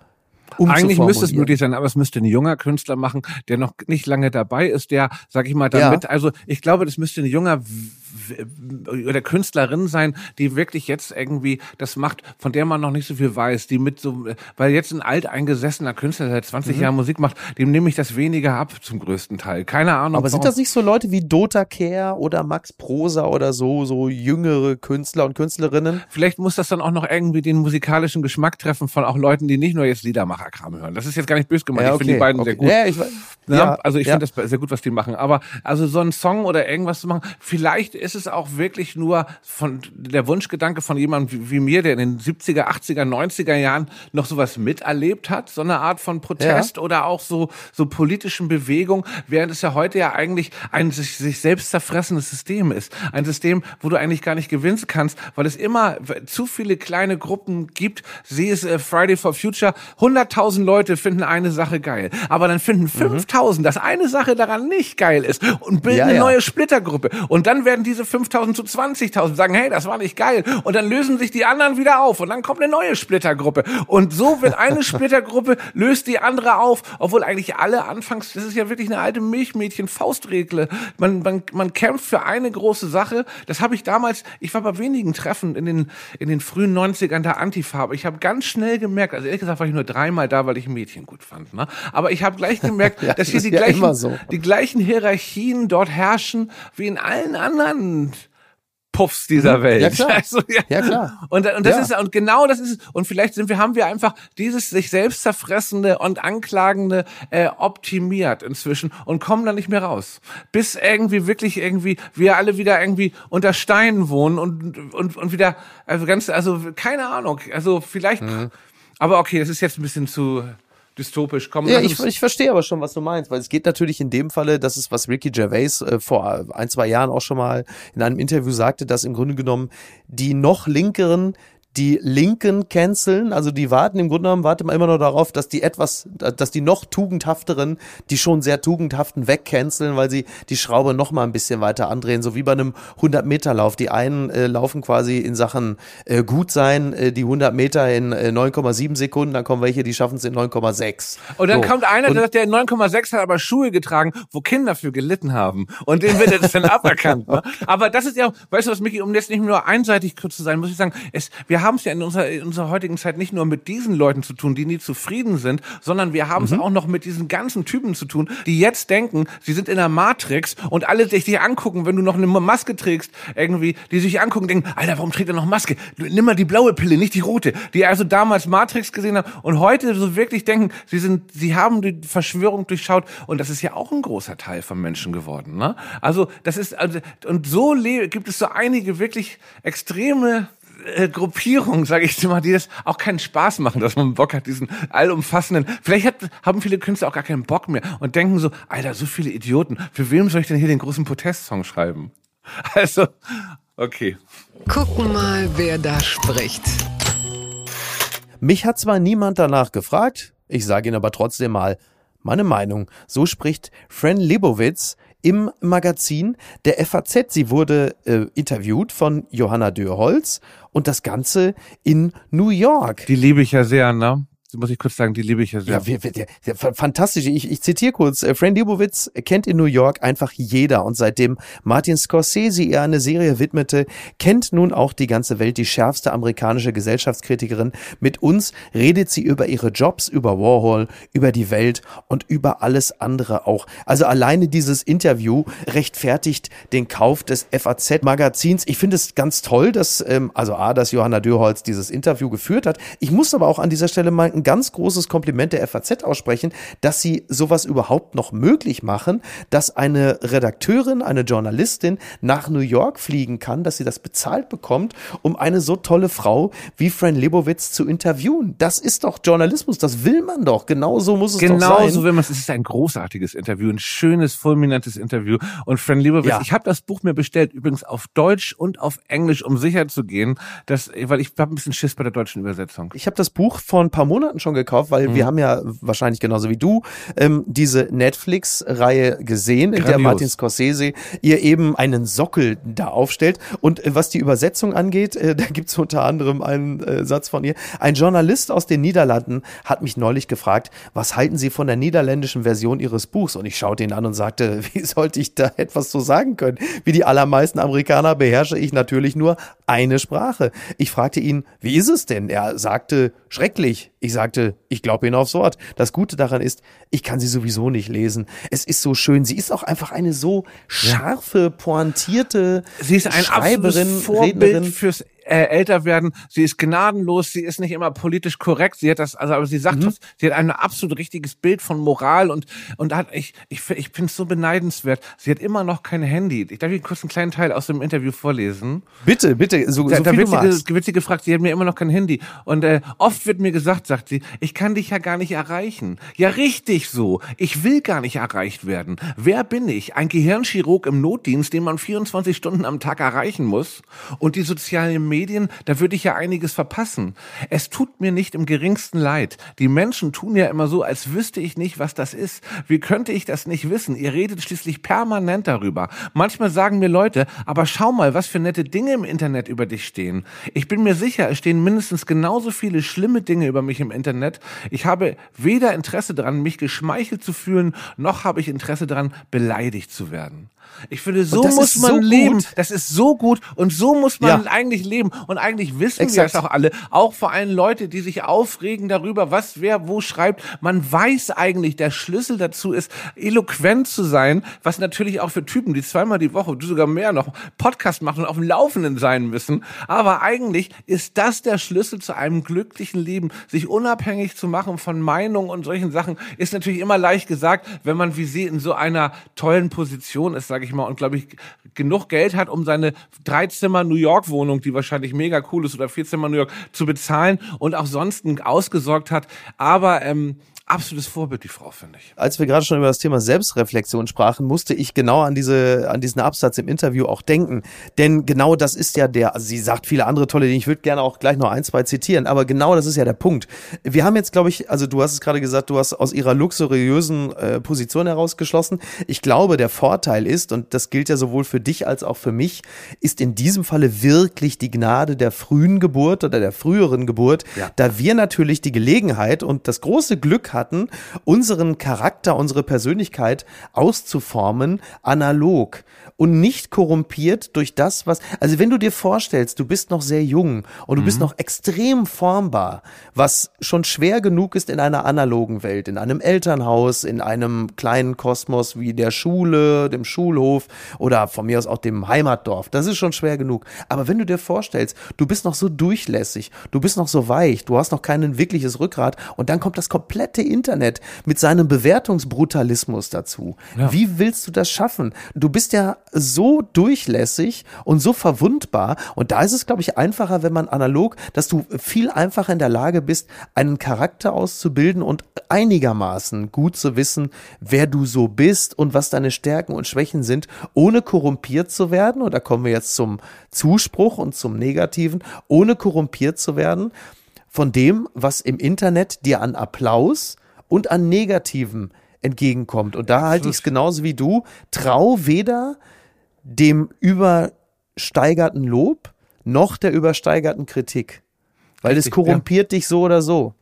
eigentlich müsste es möglich sein, aber es müsste ein junger Künstler machen, der noch nicht lange dabei ist, der, sag ich mal, damit, ja. also ich glaube, das müsste ein junger oder Künstlerin sein, die wirklich jetzt irgendwie das macht, von der man noch nicht so viel weiß, die mit so, weil jetzt ein alteingesessener Künstler, der seit 20 mhm. Jahren Musik macht, dem nehme ich das weniger ab zum größten Teil. Keine Ahnung. Aber sind das nicht so Leute wie Dota Care oder Max Prosa oder so, so jüngere Künstler und Künstlerinnen? Vielleicht muss das dann auch noch irgendwie den musikalischen Geschmack treffen von auch Leuten, die nicht nur jetzt Liedermacherkram hören. Das ist jetzt gar nicht böse gemeint. Ja, okay. Ich finde die beiden okay. sehr gut. Ja, ich, ja, also ich finde das sehr gut, was die machen. Aber also so ein Song oder irgendwas zu machen, vielleicht ist es auch wirklich nur von der Wunschgedanke von jemandem wie, wie mir, der in den 70er, 80er, 90er Jahren noch sowas miterlebt hat, so eine Art von Protest ja. oder auch so, so politischen Bewegung, während es ja heute ja eigentlich ein sich, sich selbst zerfressendes System ist. Ein System, wo du eigentlich gar nicht gewinnen kannst, weil es immer zu viele kleine Gruppen gibt. Sieh es äh, Friday for Future, 100.000 Leute finden eine Sache geil, aber dann finden 5.000, mhm. dass eine Sache daran nicht geil ist und bilden ja, eine neue Splittergruppe. Und dann werden diese diese 5000 zu 20.000, sagen, hey, das war nicht geil. Und dann lösen sich die anderen wieder auf und dann kommt eine neue Splittergruppe. Und so wird eine [laughs] Splittergruppe, löst die andere auf, obwohl eigentlich alle anfangs, das ist ja wirklich eine alte Milchmädchen-Faustregel. Man, man, man kämpft für eine große Sache. Das habe ich damals, ich war bei wenigen Treffen in den, in den frühen 90ern der Antifa, aber ich habe ganz schnell gemerkt, also ehrlich gesagt war ich nur dreimal da, weil ich Mädchen gut fand, ne? aber ich habe gleich gemerkt, [laughs] ja, dass hier die, ja gleichen, so. die gleichen Hierarchien dort herrschen wie in allen anderen Puffs dieser mhm. Welt. Ja klar. Also, ja. ja klar. Und, und das ja. ist und genau das ist und vielleicht sind wir haben wir einfach dieses sich selbst zerfressende und anklagende äh, optimiert inzwischen und kommen da nicht mehr raus, bis irgendwie wirklich irgendwie wir alle wieder irgendwie unter Steinen wohnen und und und wieder also ganz also keine Ahnung also vielleicht mhm. aber okay das ist jetzt ein bisschen zu dystopisch kommen. Ja, ich, ich verstehe aber schon, was du meinst, weil es geht natürlich in dem Falle, das ist, was Ricky Gervais äh, vor ein, zwei Jahren auch schon mal in einem Interview sagte, dass im Grunde genommen die noch linkeren die Linken canceln, also die warten im Grunde genommen, warten immer noch darauf, dass die etwas, dass die noch tugendhafteren, die schon sehr tugendhaften wegcanceln, weil sie die Schraube noch mal ein bisschen weiter andrehen, so wie bei einem 100 Meter Lauf. Die einen äh, laufen quasi in Sachen äh, gut sein, äh, die 100 Meter in äh, 9,7 Sekunden, dann kommen welche, die schaffen es in 9,6. Und dann so. kommt einer, der sagt, der 9,6 hat aber Schuhe getragen, wo Kinder für gelitten haben und dem wird das dann [laughs] aberkannt. Ne? Aber das ist ja, weißt du was, Micky, um jetzt nicht nur einseitig kurz zu sein, muss ich sagen, es, wir haben es ja in unserer, in unserer heutigen Zeit nicht nur mit diesen Leuten zu tun, die nie zufrieden sind, sondern wir haben es mhm. auch noch mit diesen ganzen Typen zu tun, die jetzt denken, sie sind in der Matrix und alle sich dich angucken, wenn du noch eine Maske trägst, irgendwie, die sich angucken, denken, Alter, warum trägt er noch Maske? Nimm mal die blaue Pille, nicht die rote. Die also damals Matrix gesehen haben und heute so wirklich denken, sie sind, sie haben die Verschwörung durchschaut und das ist ja auch ein großer Teil von Menschen geworden, ne? Also, das ist, also, und so gibt es so einige wirklich extreme äh, Gruppierung, sage ich mal, die das auch keinen Spaß machen, dass man Bock hat, diesen allumfassenden. Vielleicht hat, haben viele Künstler auch gar keinen Bock mehr und denken so, Alter, so viele Idioten. Für wem soll ich denn hier den großen Protestsong schreiben? [laughs] Also, okay. Gucken mal, wer da spricht. Mich hat zwar niemand danach gefragt, ich sage Ihnen aber trotzdem mal meine Meinung. So spricht Fran Lebowitz im Magazin der FAZ. Sie wurde äh, interviewt von Johanna Dürholz und das Ganze in New York. Die liebe ich ja sehr, ne? Muss ich kurz sagen, die liebe ich ja sehr. Ja, wir, wir, wir, fantastisch. Ich, ich zitiere kurz. Äh, Fran Lebowitz kennt in New York einfach jeder und seitdem Martin Scorsese ihr eine Serie widmete, kennt nun auch die ganze Welt die schärfste amerikanische Gesellschaftskritikerin. Mit uns redet sie über ihre Jobs, über Warhol, über die Welt und über alles andere auch. Also alleine dieses Interview rechtfertigt den Kauf des FAZ-Magazins. Ich finde es ganz toll, dass, ähm, also A, dass Johanna Dürholz dieses Interview geführt hat. Ich muss aber auch an dieser Stelle mal ein ganz großes Kompliment der FAZ aussprechen, dass sie sowas überhaupt noch möglich machen, dass eine Redakteurin, eine Journalistin nach New York fliegen kann, dass sie das bezahlt bekommt, um eine so tolle Frau wie Fran Lebowitz zu interviewen. Das ist doch Journalismus, das will man doch. Genau so muss es genau doch sein. Genau so will man es. Es ist ein großartiges Interview, ein schönes, fulminantes Interview. Und Fran Lebowitz, ja. ich habe das Buch mir bestellt, übrigens auf Deutsch und auf Englisch, um sicher zu gehen, dass, weil ich habe ein bisschen Schiss bei der deutschen Übersetzung. Ich habe das Buch vor ein paar Monaten Monaten schon gekauft, weil mhm. wir haben ja wahrscheinlich genauso wie du ähm, diese Netflix-Reihe gesehen, in der Martin Scorsese ihr eben einen Sockel da aufstellt. Und äh, was die Übersetzung angeht, äh, da gibt's unter anderem einen äh, Satz von ihr. Ein Journalist aus den Niederlanden hat mich neulich gefragt, was halten Sie von der niederländischen Version Ihres Buchs? Und ich schaute ihn an und sagte, [laughs] wie sollte ich da etwas so sagen können? Wie die allermeisten Amerikaner beherrsche ich natürlich nur eine Sprache. Ich fragte ihn, wie ist es denn? Er sagte, schrecklich. Ich sagte, ich glaube Ihnen aufs Wort. Das Gute daran ist, ich kann sie sowieso nicht lesen. Es ist so schön. Sie ist auch einfach eine so scharfe, pointierte Sie ist ein Schreiberin, Vorbild Rednerin. fürs äh, älter werden. Sie ist gnadenlos, sie ist nicht immer politisch korrekt. Sie hat das, also aber sie sagt, mhm. sie hat ein absolut richtiges Bild von Moral und und hat ich ich ich finde es so beneidenswert. Sie hat immer noch kein Handy. Ich darf Ihnen kurz einen kleinen Teil aus dem Interview vorlesen. Bitte, bitte, so, da, so da viel wird, sie, wird sie gefragt, sie hat mir immer noch kein Handy und äh, oft wird mir gesagt, sagt sie, ich kann dich ja gar nicht erreichen. Ja, richtig so. Ich will gar nicht erreicht werden. Wer bin ich? Ein Gehirnchirurg im Notdienst, den man 24 Stunden am Tag erreichen muss und die sozialen Medien, da würde ich ja einiges verpassen. Es tut mir nicht im geringsten leid. Die Menschen tun ja immer so, als wüsste ich nicht, was das ist. Wie könnte ich das nicht wissen? Ihr redet schließlich permanent darüber. Manchmal sagen mir Leute, aber schau mal, was für nette Dinge im Internet über dich stehen. Ich bin mir sicher, es stehen mindestens genauso viele schlimme Dinge über mich im Internet. Ich habe weder Interesse daran, mich geschmeichelt zu fühlen, noch habe ich Interesse daran, beleidigt zu werden. Ich finde, so muss man so leben. Gut. Das ist so gut und so muss man ja. eigentlich leben. Und eigentlich wissen Exakt. wir es auch alle. Auch vor allem Leute, die sich aufregen darüber, was wer wo schreibt. Man weiß eigentlich, der Schlüssel dazu ist, eloquent zu sein, was natürlich auch für Typen, die zweimal die Woche, du sogar mehr noch, Podcast machen und auf dem Laufenden sein müssen. Aber eigentlich ist das der Schlüssel zu einem glücklichen Leben. Sich unabhängig zu machen von Meinungen und solchen Sachen ist natürlich immer leicht gesagt, wenn man wie sie in so einer tollen Position ist, sage ich mal, und glaube ich genug Geld hat, um seine Dreizimmer New York Wohnung, die wahrscheinlich mega cool ist, oder Vierzimmer New York zu bezahlen und auch sonst ausgesorgt hat. Aber ähm, absolutes Vorbild, die Frau, finde ich. Als wir gerade schon über das Thema Selbstreflexion sprachen, musste ich genau an diese, an diesen Absatz im Interview auch denken. Denn genau das ist ja der, also sie sagt viele andere tolle Dinge, ich würde gerne auch gleich noch ein, zwei zitieren, aber genau das ist ja der Punkt. Wir haben jetzt, glaube ich, also du hast es gerade gesagt, du hast aus ihrer luxuriösen äh, Position herausgeschlossen. Ich glaube, der Vorteil ist, und das gilt ja sowohl für dich als auch für mich, ist in diesem Falle wirklich die Gnade der frühen Geburt oder der früheren Geburt, ja. da wir natürlich die Gelegenheit und das große Glück hatten, unseren Charakter, unsere Persönlichkeit auszuformen, analog und nicht korrumpiert durch das, was, also wenn du dir vorstellst, du bist noch sehr jung und du mhm. bist noch extrem formbar, was schon schwer genug ist in einer analogen Welt, in einem Elternhaus, in einem kleinen Kosmos wie der Schule, dem Schulhof oder von mir aus auch dem Heimatdorf, das ist schon schwer genug. Aber wenn du dir vorstellst, du bist noch so durchlässig, du bist noch so weich, du hast noch kein wirkliches Rückgrat und dann kommt das komplette Internet mit seinem Bewertungsbrutalismus dazu. Ja. Wie willst du das schaffen? Du bist ja so durchlässig und so verwundbar und da ist es, glaube ich, einfacher, wenn man analog, dass du viel einfacher in der Lage bist, einen Charakter auszubilden und einigermaßen gut zu wissen, wer du so bist und was deine Stärken und Schwächen sind, ohne korrumpiert zu werden. Und da kommen wir jetzt zum Zuspruch und zum Negativen, ohne korrumpiert zu werden von dem, was im Internet dir an Applaus und an Negativen entgegenkommt. Und da halte ich es genauso wie du. Trau weder dem übersteigerten Lob noch der übersteigerten Kritik. Weil Richtig, es korrumpiert ja. dich so oder so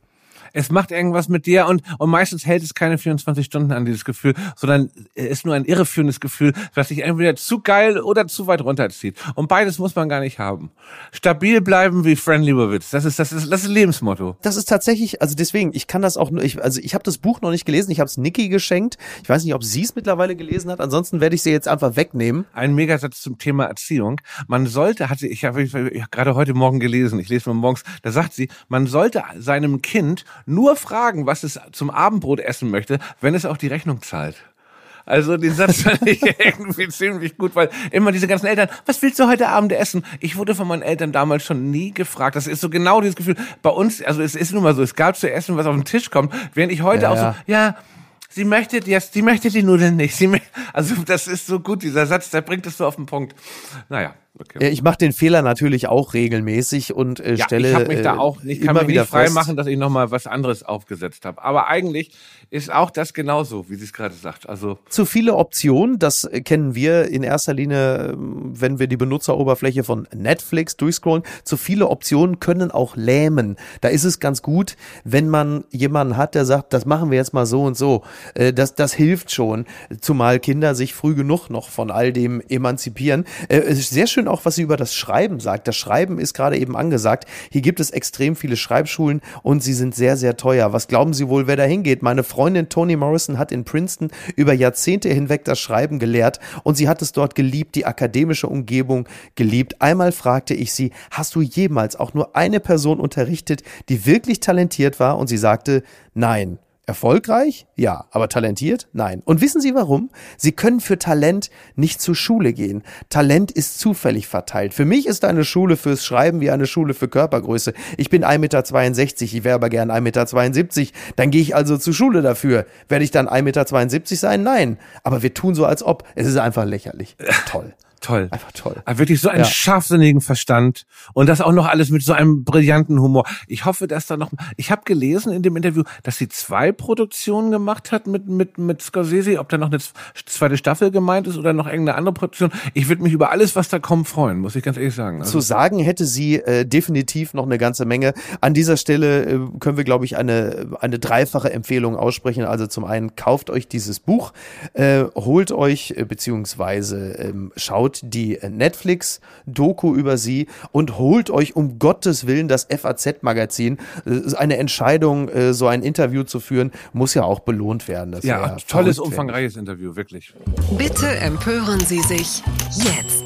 es macht irgendwas mit dir und, und meistens hält es keine 24 Stunden an dieses Gefühl, sondern es ist nur ein irreführendes Gefühl, das sich entweder zu geil oder zu weit runterzieht. Und beides muss man gar nicht haben. Stabil bleiben wie Fran Lebowitz. Das ist, das ist, das ist Lebensmotto. Das ist tatsächlich, also deswegen, ich kann das auch nur, ich, also ich habe das Buch noch nicht gelesen, ich habe es Niki geschenkt. Ich weiß nicht, ob sie es mittlerweile gelesen hat, ansonsten werde ich sie jetzt einfach wegnehmen. Ein Megasatz zum Thema Erziehung. Man sollte, hatte ich habe ich, ich, gerade heute Morgen gelesen, ich lese mal morgens, da sagt sie, man sollte seinem Kind nur fragen, was es zum Abendbrot essen möchte, wenn es auch die Rechnung zahlt. Also den Satz fand ich [laughs] irgendwie ziemlich gut, weil immer diese ganzen Eltern, was willst du heute Abend essen? Ich wurde von meinen Eltern damals schon nie gefragt. Das ist so genau dieses Gefühl. Bei uns, also es ist nun mal so, es gab zu essen, was auf den Tisch kommt, während ich heute ja, auch so, ja, sie möchte jetzt, sie möchte die Nudeln nicht. Sie, also das ist so gut, dieser Satz, der bringt es so auf den Punkt. Naja. Okay. Ich mache den Fehler natürlich auch regelmäßig und äh, ja, stelle. Ich habe mich da äh, auch, ich kann mich wieder frei machen, dass ich nochmal was anderes aufgesetzt habe. Aber eigentlich ist auch das genauso, wie sie es gerade sagt. Also zu viele Optionen, das kennen wir in erster Linie, ähm, wenn wir die Benutzeroberfläche von Netflix durchscrollen. Zu viele Optionen können auch lähmen. Da ist es ganz gut, wenn man jemanden hat, der sagt, das machen wir jetzt mal so und so. Äh, das, das hilft schon, zumal Kinder sich früh genug noch von all dem emanzipieren. Äh, es ist sehr schön schön auch, was sie über das Schreiben sagt. Das Schreiben ist gerade eben angesagt. Hier gibt es extrem viele Schreibschulen und sie sind sehr, sehr teuer. Was glauben Sie wohl, wer da hingeht? Meine Freundin Toni Morrison hat in Princeton über Jahrzehnte hinweg das Schreiben gelehrt und sie hat es dort geliebt, die akademische Umgebung geliebt. Einmal fragte ich sie, hast du jemals auch nur eine Person unterrichtet, die wirklich talentiert war? Und sie sagte, nein. Erfolgreich? Ja. Aber talentiert? Nein. Und wissen Sie warum? Sie können für Talent nicht zur Schule gehen. Talent ist zufällig verteilt. Für mich ist eine Schule fürs Schreiben wie eine Schule für Körpergröße. Ich bin 1,62 Meter, ich wäre aber gern 1,72 Meter. Dann gehe ich also zur Schule dafür. Werde ich dann 1,72 Meter sein? Nein. Aber wir tun so, als ob. Es ist einfach lächerlich. Toll. Toll. Einfach toll. Aber wirklich so einen ja. scharfsinnigen Verstand und das auch noch alles mit so einem brillanten Humor. Ich hoffe, dass da noch, ich habe gelesen in dem Interview, dass sie zwei Produktionen gemacht hat mit, mit, mit Scorsese, ob da noch eine zweite Staffel gemeint ist oder noch irgendeine andere Produktion. Ich würde mich über alles, was da kommt, freuen, muss ich ganz ehrlich sagen. Also Zu sagen hätte sie äh, definitiv noch eine ganze Menge. An dieser Stelle äh, können wir, glaube ich, eine, eine dreifache Empfehlung aussprechen. Also zum einen kauft euch dieses Buch, äh, holt euch äh, beziehungsweise ähm, schaut die Netflix-Doku über sie und holt euch um Gottes Willen das FAZ-Magazin. Äh, eine Entscheidung, äh, so ein Interview zu führen, muss ja auch belohnt werden. Das ja, tolles, umfangreiches Interview, wirklich. Bitte empören Sie sich jetzt.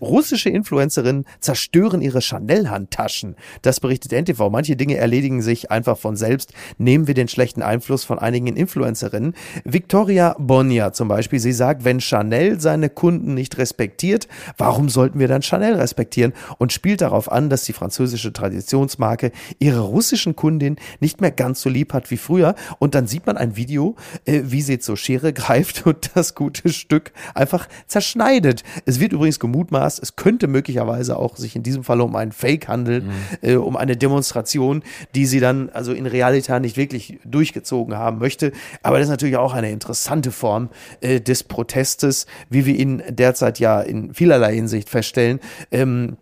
Russische Influencerinnen zerstören ihre Chanel-Handtaschen. Das berichtet NTV. Manche Dinge erledigen sich einfach von selbst. Nehmen wir den schlechten Einfluss von einigen Influencerinnen. Victoria Bonia zum Beispiel, sie sagt, wenn Chanel seine Kunden nicht respektiert, warum sollten wir dann Chanel respektieren? Und spielt darauf an, dass die französische Traditionsmarke ihre russischen Kundin nicht mehr ganz so lieb hat wie früher. Und dann sieht man ein Video, äh, wie sie zur Schere greift [laughs] und das gute Stück einfach zerschneidet. Es wird übrigens gemutmaßt, Podcast. Es könnte möglicherweise auch sich in diesem Fall um einen Fake handeln, mhm. äh, um eine Demonstration, die sie dann also in Realität nicht wirklich durchgezogen haben möchte. Aber das ist natürlich auch eine interessante Form äh, des Protestes, wie wir ihn derzeit ja in vielerlei Hinsicht feststellen. Ähm,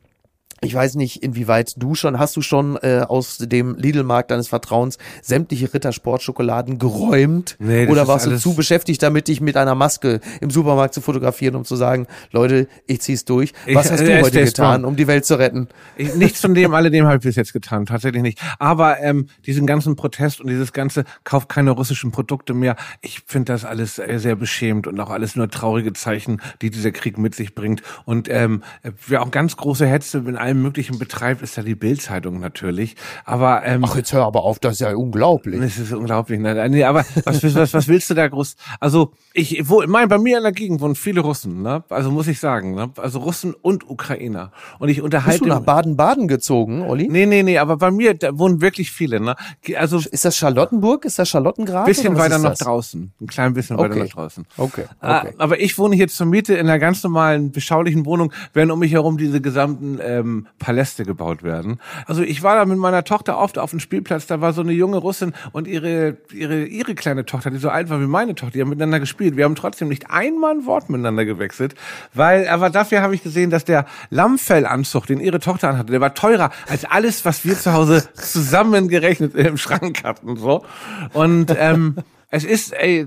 ich weiß nicht, inwieweit du schon, hast du schon äh, aus dem Lidl-Markt deines Vertrauens sämtliche Rittersportschokoladen geräumt? Nee, Oder warst du zu beschäftigt damit, dich mit einer Maske im Supermarkt zu fotografieren, um zu sagen, Leute, ich zieh's durch. Was ich, hast du äh, heute getan, um die Welt zu retten? Ich, nichts von dem, alledem habe ich bis jetzt getan, tatsächlich nicht. Aber ähm, diesen ganzen Protest und dieses ganze, kauf keine russischen Produkte mehr, ich finde das alles sehr, sehr beschämt und auch alles nur traurige Zeichen, die dieser Krieg mit sich bringt. Und ähm, wer auch ganz große Hetze in allem Möglichen betreibt, ist ja die Bildzeitung natürlich. Aber ähm, ach jetzt hör aber auf, das ist ja unglaublich. Das ist unglaublich. Ne? Nee, aber was, was, was willst du da groß? Also ich, wo, mein, bei mir in der Gegend wohnen viele Russen. Ne? Also muss ich sagen, ne? also Russen und Ukrainer. Und ich unterhalte. Bist du nach Baden-Baden gezogen, Olli? Nee, nee, nee. Aber bei mir da wohnen wirklich viele. Ne? Also ist das Charlottenburg? Ist das Charlottengrad? Bisschen weiter noch draußen. Ein klein bisschen okay. weiter noch draußen. Okay. Ah, okay. Aber ich wohne hier zur Miete in einer ganz normalen beschaulichen Wohnung, während um mich herum diese gesamten ähm, Paläste gebaut werden. Also ich war da mit meiner Tochter oft auf dem Spielplatz, da war so eine junge Russin und ihre, ihre, ihre kleine Tochter, die so alt war wie meine Tochter, die haben miteinander gespielt. Wir haben trotzdem nicht einmal ein Wort miteinander gewechselt, weil, aber dafür habe ich gesehen, dass der Lammfellanzug, den ihre Tochter anhatte, der war teurer als alles, was wir zu Hause zusammengerechnet im Schrank hatten, so. Und, ähm, es ist, ey,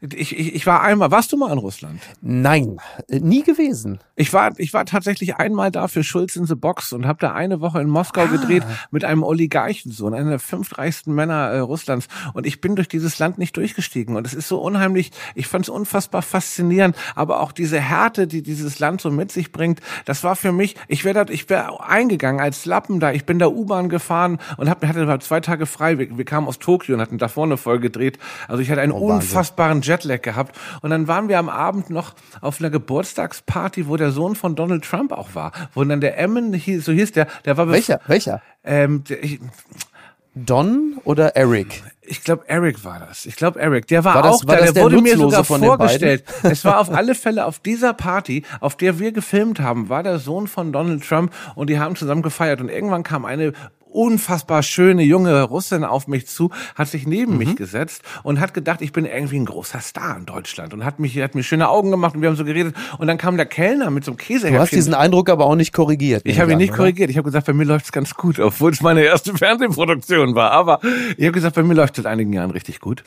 ich, ich, ich war einmal, warst du mal in Russland? Nein, nie gewesen. Ich war, ich war tatsächlich einmal da für Schulz in the Box und habe da eine Woche in Moskau ah. gedreht mit einem Oligarchensohn, einer der fünf reichsten Männer äh, Russlands. Und ich bin durch dieses Land nicht durchgestiegen. Und es ist so unheimlich, ich fand es unfassbar faszinierend, aber auch diese Härte, die dieses Land so mit sich bringt, das war für mich, ich wäre ich wäre eingegangen als Lappen da. Ich bin da U-Bahn gefahren und hab, hatte zwei Tage frei. Wir, wir kamen aus Tokio und hatten da vorne voll gedreht. Also also ich hatte einen oh, unfassbaren Jetlag gehabt. Und dann waren wir am Abend noch auf einer Geburtstagsparty, wo der Sohn von Donald Trump auch war. Wo dann der Emmen, so hieß der, der war... Welcher? Welcher? Ähm, der, ich, Don oder Eric? Ich glaube, Eric war das. Ich glaube, Eric. Der war, war das, auch war da. Der, der wurde mir sogar vorgestellt. [laughs] es war auf alle Fälle auf dieser Party, auf der wir gefilmt haben, war der Sohn von Donald Trump und die haben zusammen gefeiert. Und irgendwann kam eine unfassbar schöne junge Russin auf mich zu, hat sich neben mhm. mich gesetzt und hat gedacht, ich bin irgendwie ein großer Star in Deutschland und hat mich, hat mir schöne Augen gemacht und wir haben so geredet und dann kam der Kellner mit so einem Käsehäppchen. Du hast diesen Eindruck aber auch nicht korrigiert. Ich habe ihn nicht oder? korrigiert. Ich habe gesagt, bei mir läuft's ganz gut, obwohl es meine erste [laughs] Fernsehproduktion war. Aber ich habe gesagt, bei mir läuft seit einigen Jahren richtig gut.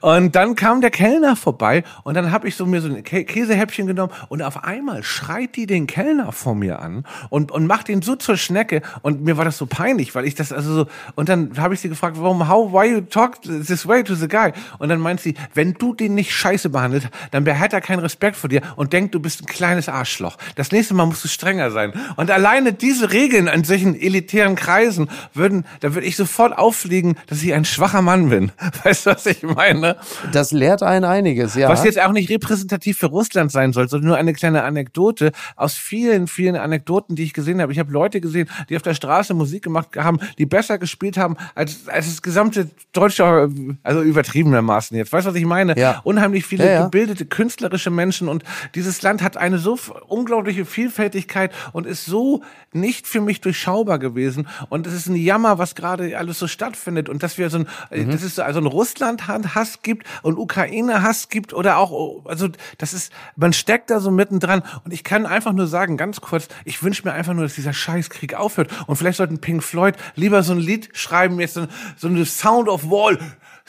Und dann kam der Kellner vorbei und dann habe ich so mir so ein Käsehäppchen genommen und auf einmal schreit die den Kellner vor mir an und, und macht ihn so zur Schnecke und mir war das so peinlich, weil weil ich das also so und dann habe ich sie gefragt, warum how why you talk this way to the guy und dann meint sie, wenn du den nicht scheiße behandelt, dann hat er keinen Respekt vor dir und denkt, du bist ein kleines Arschloch. Das nächste Mal musst du strenger sein. Und alleine diese Regeln an solchen elitären Kreisen würden, da würde ich sofort auffliegen, dass ich ein schwacher Mann bin. [laughs] Weißt du, was ich meine? Das lehrt einen einiges, ja. Was jetzt auch nicht repräsentativ für Russland sein soll, sondern nur eine kleine Anekdote aus vielen, vielen Anekdoten, die ich gesehen habe. Ich habe Leute gesehen, die auf der Straße Musik gemacht haben haben, die besser gespielt haben als, als das gesamte deutsche, also übertriebenermaßen jetzt. Weißt du, was ich meine? Ja. Unheimlich viele ja, ja. gebildete, künstlerische Menschen und dieses Land hat eine so unglaubliche Vielfältigkeit und ist so nicht für mich durchschaubar gewesen. Und es ist ein Jammer, was gerade alles so stattfindet und dass wir so ein, mhm. das ist so, also ein Russland-Hass gibt und Ukraine-Hass gibt oder auch, also das ist, man steckt da so mittendran und ich kann einfach nur sagen, ganz kurz, ich wünsche mir einfach nur, dass dieser Scheißkrieg aufhört und vielleicht sollten Pink Floyd lieber so ein Lied schreiben, jetzt so, so eine Sound of Wall,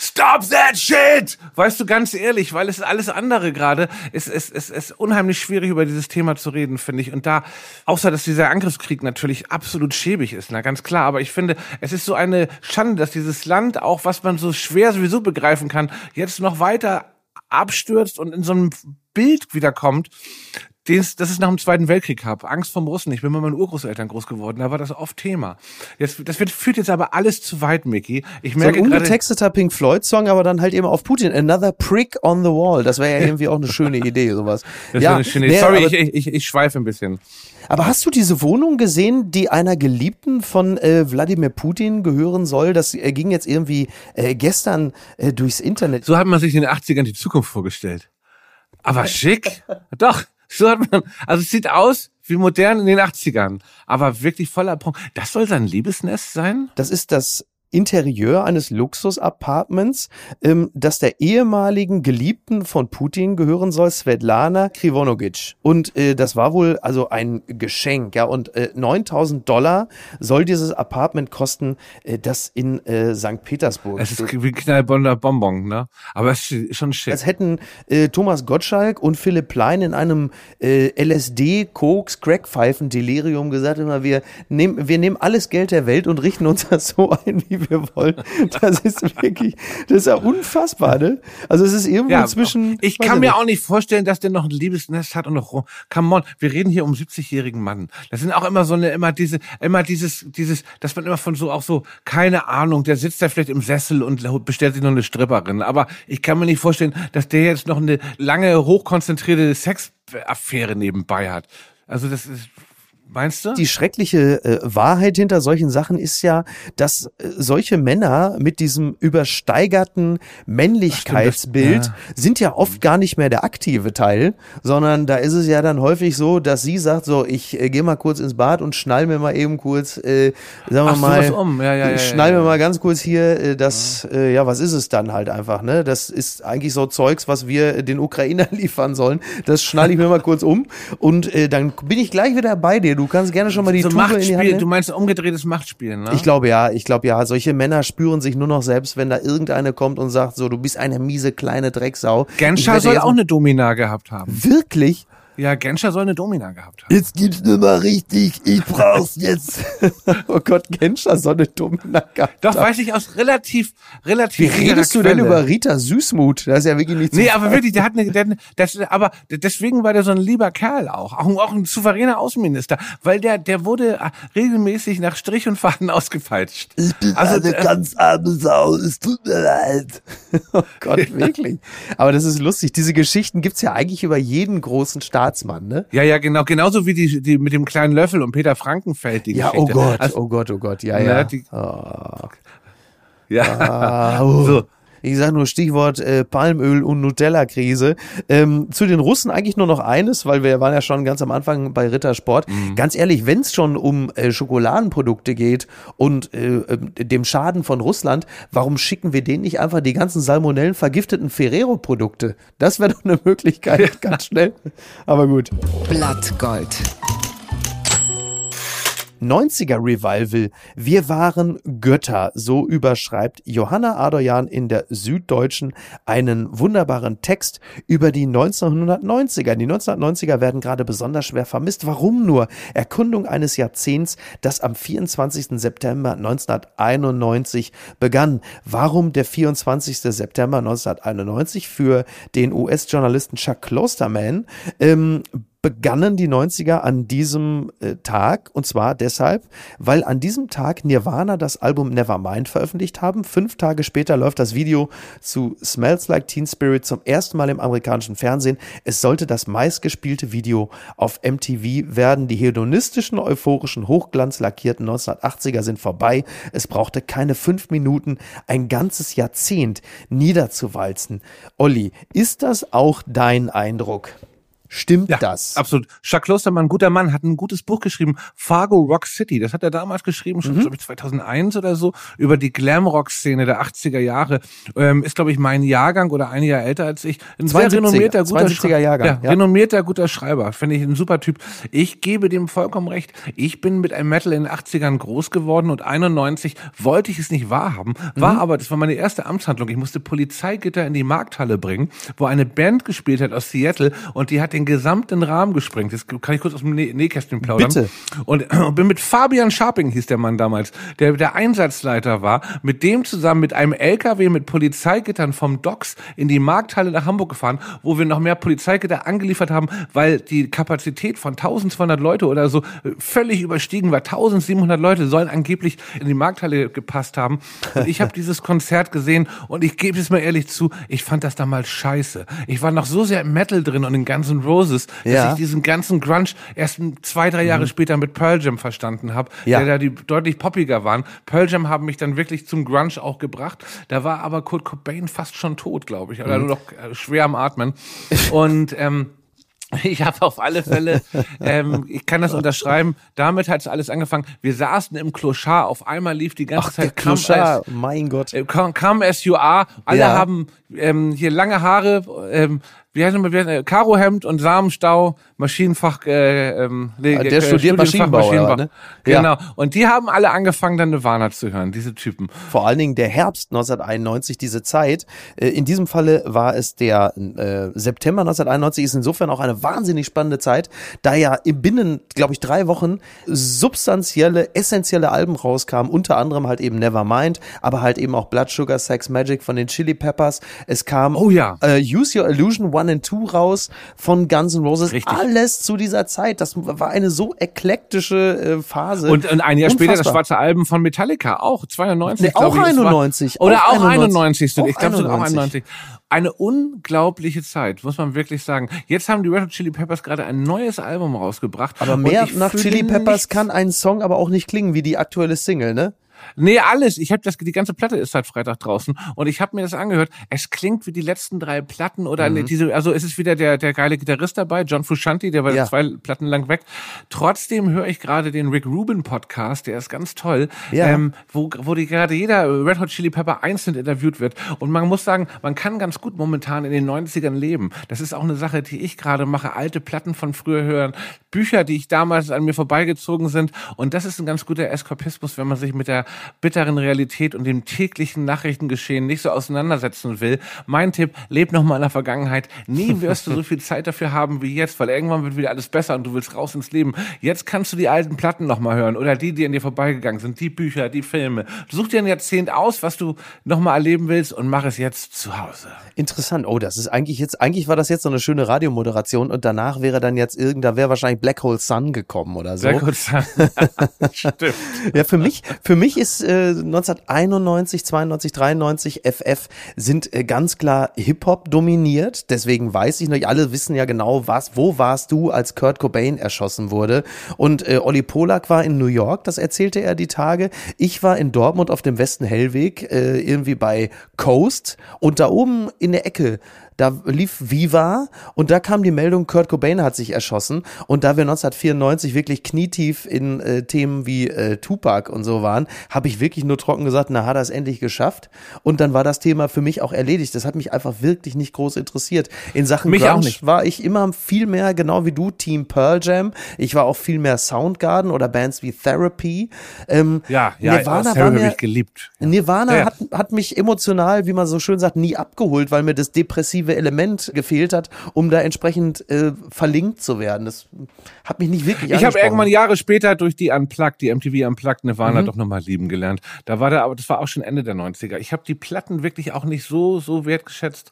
Stop that shit! Weißt du, ganz ehrlich, weil es alles andere gerade ist, es ist, ist unheimlich schwierig, über dieses Thema zu reden, finde ich. Und da, außer dass dieser Angriffskrieg natürlich absolut schäbig ist, na ganz klar, aber ich finde, es ist so eine Schande, dass dieses Land, auch was man so schwer sowieso begreifen kann, jetzt noch weiter abstürzt und in so einem Bild wiederkommt, das, das ist nach dem Zweiten Weltkrieg habe. Angst vom Russen. Ich bin mit meinen Urgroßeltern groß geworden. Da war das oft Thema. Jetzt, das wird, führt jetzt aber alles zu weit, Mickey. Ich merke so ein ungetexteter Pink Floyd Song, aber dann halt eben auf Putin. Another prick on the wall. Das wäre ja irgendwie auch eine schöne Idee, sowas. Das ja, eine schöne nee, Sorry, ich, ich, ich, ich schweife ein bisschen. Aber hast du diese Wohnung gesehen, die einer Geliebten von äh, Wladimir Putin gehören soll? Das äh, ging jetzt irgendwie äh, gestern äh, durchs Internet. So hat man sich in den 80ern die Zukunft vorgestellt. Aber schick. [laughs] Doch. [laughs] So hat man, also es sieht aus wie modern in den 80ern, aber wirklich voller Punkt. Das soll sein Liebesnest sein? Das ist das Interieur eines Luxus-Apartments, ähm, das der ehemaligen Geliebten von Putin gehören soll, Svetlana Krivonogic. Und äh, das war wohl also ein Geschenk, ja. Und äh, 9000 Dollar soll dieses Apartment kosten, äh, das in äh, St. Petersburg Es ist wie Knallbonder Bonbon, ne? Aber es ist schon schick. Als hätten äh, Thomas Gottschalk und Philipp Plein in einem äh, LSD, Koks, Crackpfeifen, Delirium gesagt immer, wir nehmen, wir nehmen alles Geld der Welt und richten uns [laughs] das so ein, wie wir wollen. Das ist wirklich, das ist ja unfassbar, ne? Also es ist irgendwo ja, zwischen. Ich kann mir nicht. auch nicht vorstellen, dass der noch ein Liebesnest hat und noch, come on, wir reden hier um 70-jährigen Mann. Das sind auch immer so eine, immer diese, immer dieses, dieses, dass man immer von so, auch so, keine Ahnung, der sitzt da vielleicht im Sessel und bestellt sich noch eine Stripperin. Aber ich kann mir nicht vorstellen, dass der jetzt noch eine lange, hochkonzentrierte Sexaffäre nebenbei hat. Also das ist, Meinst du? Die schreckliche äh, Wahrheit hinter solchen Sachen ist ja, dass äh, solche Männer mit diesem übersteigerten Männlichkeitsbild ja. sind ja oft gar nicht mehr der aktive Teil, sondern da ist es ja dann häufig so, dass sie sagt, so, ich äh, gehe mal kurz ins Bad und schnall mir mal eben kurz, äh, sagen wir Ach, mal, um. ja, ja, schnall mir mal ganz kurz hier äh, das, äh, ja, was ist es dann halt einfach, ne? Das ist eigentlich so Zeugs, was wir den Ukrainer [laughs] liefern sollen. Das schnall ich mir mal kurz um und äh, dann bin ich gleich wieder bei dir Du kannst gerne schon mal die so Tube Machtspiel, in die Hand nehmen. Du meinst umgedrehtes Machtspiel, ne? Ich glaube ja, ich glaube ja. Solche Männer spüren sich nur noch selbst, wenn da irgendeine kommt und sagt, so, du bist eine miese kleine Drecksau. Genscher soll auch eine Domina gehabt haben. Wirklich? Ja, Genscher soll eine Domina gehabt haben. Jetzt gibt's nur mal richtig, ich brauch's jetzt. [laughs] oh Gott, Genscher soll eine Domina gehabt Doch, weiß ich aus relativ, relativ Wie redest du denn über Rita Süßmut? Das ist ja wirklich nicht Nee, aber wirklich, der hat eine, der, das, aber deswegen war der so ein lieber Kerl auch. Auch, auch ein souveräner Außenminister. Weil der, der wurde regelmäßig nach Strich und Faden [laughs] ausgefeitscht. Ich bin also, eine äh, ganz arme Sau, es tut mir leid. [laughs] oh Gott, wirklich. Aber das ist lustig. Diese Geschichten gibt's ja eigentlich über jeden großen Staat Staatsmann, ne? Ja, ja, genau. Genauso wie die, die mit dem kleinen Löffel und Peter Frankenfeld, die Ja, Geschichte. oh Gott, also, oh Gott, oh Gott, ja, ja. Die, oh. Ja, ah, [laughs] oh. so. Ich sage nur Stichwort äh, Palmöl und Nutella-Krise. Ähm, zu den Russen eigentlich nur noch eines, weil wir waren ja schon ganz am Anfang bei Rittersport. Mhm. Ganz ehrlich, wenn es schon um äh, Schokoladenprodukte geht und äh, äh, dem Schaden von Russland, warum schicken wir denen nicht einfach die ganzen Salmonellen vergifteten Ferrero-Produkte? Das wäre doch eine Möglichkeit, ganz schnell. Aber gut. Blattgold. 90er Revival. Wir waren Götter. So überschreibt Johanna Adoyan in der Süddeutschen einen wunderbaren Text über die 1990er. Die 1990er werden gerade besonders schwer vermisst. Warum nur? Erkundung eines Jahrzehnts, das am 24. September 1991 begann. Warum der 24. September 1991 für den US-Journalisten Chuck Klosterman? Ähm, begannen die 90er an diesem äh, Tag und zwar deshalb, weil an diesem Tag Nirvana das Album Nevermind veröffentlicht haben. Fünf Tage später läuft das Video zu Smells Like Teen Spirit zum ersten Mal im amerikanischen Fernsehen. Es sollte das meistgespielte Video auf MTV werden. Die hedonistischen, euphorischen, hochglanzlackierten 1980er sind vorbei. Es brauchte keine fünf Minuten, ein ganzes Jahrzehnt niederzuwalzen. Olli, ist das auch dein Eindruck? Stimmt ja, das? Absolut. Jacques Klostermann, guter Mann, hat ein gutes Buch geschrieben, Fargo Rock City. Das hat er damals geschrieben, schon, mhm. glaube ich, 2001 oder so, über die Glamrock-Szene der 80er Jahre. Ähm, ist, glaube ich, mein Jahrgang oder ein Jahr älter als ich. Ein 72er, sehr renommierter, guter Schreiber. Jahrgang. Ja, ja. renommierter, guter Schreiber. Finde ich ein super Typ. Ich gebe dem vollkommen recht. Ich bin mit einem Metal in den 80ern groß geworden und 91 wollte ich es nicht wahrhaben. War mhm. aber, das war meine erste Amtshandlung. Ich musste Polizeigitter in die Markthalle bringen, wo eine Band gespielt hat aus Seattle und die hat den den gesamten Rahmen gesprengt. Das kann ich kurz aus dem Nä Nähkästchen plaudern. Bitte. Und äh, bin mit Fabian Scharping, hieß der Mann damals, der der Einsatzleiter war, mit dem zusammen mit einem LKW mit Polizeigittern vom Docks in die Markthalle nach Hamburg gefahren, wo wir noch mehr Polizeigitter angeliefert haben, weil die Kapazität von 1200 Leute oder so äh, völlig überstiegen war. 1700 Leute sollen angeblich in die Markthalle gepasst haben. Und ich habe [laughs] dieses Konzert gesehen und ich gebe es mir ehrlich zu, ich fand das damals scheiße. Ich war noch so sehr im Metal drin und in ganzen Roses, dass ja. ich diesen ganzen Grunge erst zwei, drei Jahre mhm. später mit Pearl Jam verstanden habe, ja. der da die deutlich poppiger waren. Pearl Jam haben mich dann wirklich zum Grunge auch gebracht. Da war aber Kurt Cobain fast schon tot, glaube ich, oder mhm. nur noch äh, schwer am Atmen. Und ähm, [laughs] ich habe auf alle Fälle, ähm, ich kann das unterschreiben, damit hat es alles angefangen. Wir saßen im Kloschar, auf einmal lief die ganze Ach, Zeit Kloschar, mein Gott. Äh, come, come as you are, alle ja. haben ähm, hier lange Haare, ähm, wie heißt es, äh, Karohemd und Samenstau, Maschinenfach, äh, ähm, der äh, studiert Maschinenbau, Maschinenbau. ne? Genau. Ja. Und die haben alle angefangen, dann Nirvana zu hören, diese Typen. Vor allen Dingen der Herbst 1991, diese Zeit. Äh, in diesem Falle war es der äh, September 1991, ist insofern auch eine wahnsinnig spannende Zeit, da ja im Binnen, glaube ich, drei Wochen substanzielle, essentielle Alben rauskamen, unter anderem halt eben Nevermind, aber halt eben auch Blood Sugar Sex Magic von den Chili Peppers. Es kam oh, ja. äh, Use Your Illusion One and Two raus von Guns N' Roses. Richtig. Alles zu dieser Zeit. Das war eine so eklektische äh, Phase. Und, und ein Jahr Unfassbar. später das schwarze Album von Metallica, auch 92. Nee, auch ich, 91. War, oder auch 91. 91. Ich glaube sogar auch 91 eine unglaubliche Zeit, muss man wirklich sagen. Jetzt haben die Red Hot Chili Peppers gerade ein neues Album rausgebracht. Aber mehr nach Chili Peppers kann ein Song aber auch nicht klingen wie die aktuelle Single, ne? Nee, alles. Ich habe das, die ganze Platte ist seit Freitag draußen und ich habe mir das angehört. Es klingt wie die letzten drei Platten oder mhm. diese, also es ist wieder der, der geile Gitarrist dabei, John Frusciante, der war ja. zwei Platten lang weg. Trotzdem höre ich gerade den Rick Rubin Podcast, der ist ganz toll, ja. ähm, wo, wo die gerade jeder Red Hot Chili Pepper einzeln interviewt wird. Und man muss sagen, man kann ganz gut momentan in den 90ern leben. Das ist auch eine Sache, die ich gerade mache. Alte Platten von früher hören, Bücher, die ich damals an mir vorbeigezogen sind. Und das ist ein ganz guter Eskapismus, wenn man sich mit der bitteren Realität und dem täglichen Nachrichtengeschehen nicht so auseinandersetzen will, mein Tipp, leb noch mal in der Vergangenheit. Nie [laughs] wirst du so viel Zeit dafür haben wie jetzt, weil irgendwann wird wieder alles besser und du willst raus ins Leben. Jetzt kannst du die alten Platten noch mal hören oder die, die an dir vorbeigegangen sind, die Bücher, die Filme. Such dir ein Jahrzehnt aus, was du noch mal erleben willst und mach es jetzt zu Hause. Interessant. Oh, das ist eigentlich jetzt, eigentlich war das jetzt so eine schöne Radiomoderation und danach wäre dann jetzt irgend, da wäre wahrscheinlich Black Hole Sun gekommen oder so. Black Hole Sun. [laughs] [laughs] Stimmt. Ja, für mich, für mich ist äh, 1991, 92, 93 FF sind äh, ganz klar Hip-Hop dominiert. Deswegen weiß ich noch, alle wissen ja genau, was, wo warst du, als Kurt Cobain erschossen wurde. Und äh, Olli Polak war in New York, das erzählte er die Tage. Ich war in Dortmund auf dem Westen Hellweg, äh, irgendwie bei Coast. Und da oben in der Ecke da lief Viva und da kam die Meldung, Kurt Cobain hat sich erschossen. Und da wir 1994 wirklich knietief in äh, Themen wie äh, Tupac und so waren, habe ich wirklich nur trocken gesagt, na, hat er es endlich geschafft. Und dann war das Thema für mich auch erledigt. Das hat mich einfach wirklich nicht groß interessiert. In Sachen mich Grunge war ich immer viel mehr, genau wie du, Team Pearl Jam. Ich war auch viel mehr Soundgarden oder Bands wie Therapy. Ähm, ja, ja, Nirvana war mir, ich geliebt. Nirvana ja. Hat, hat mich emotional, wie man so schön sagt, nie abgeholt, weil mir das depressive kreative Element gefehlt hat, um da entsprechend äh, verlinkt zu werden. Das hat mich nicht wirklich Ich habe irgendwann Jahre später durch die Unplugged, die MTV Unplugged Nirvana mhm. doch nochmal lieben gelernt. Da war der, aber das war auch schon Ende der 90er. Ich habe die Platten wirklich auch nicht so, so wertgeschätzt.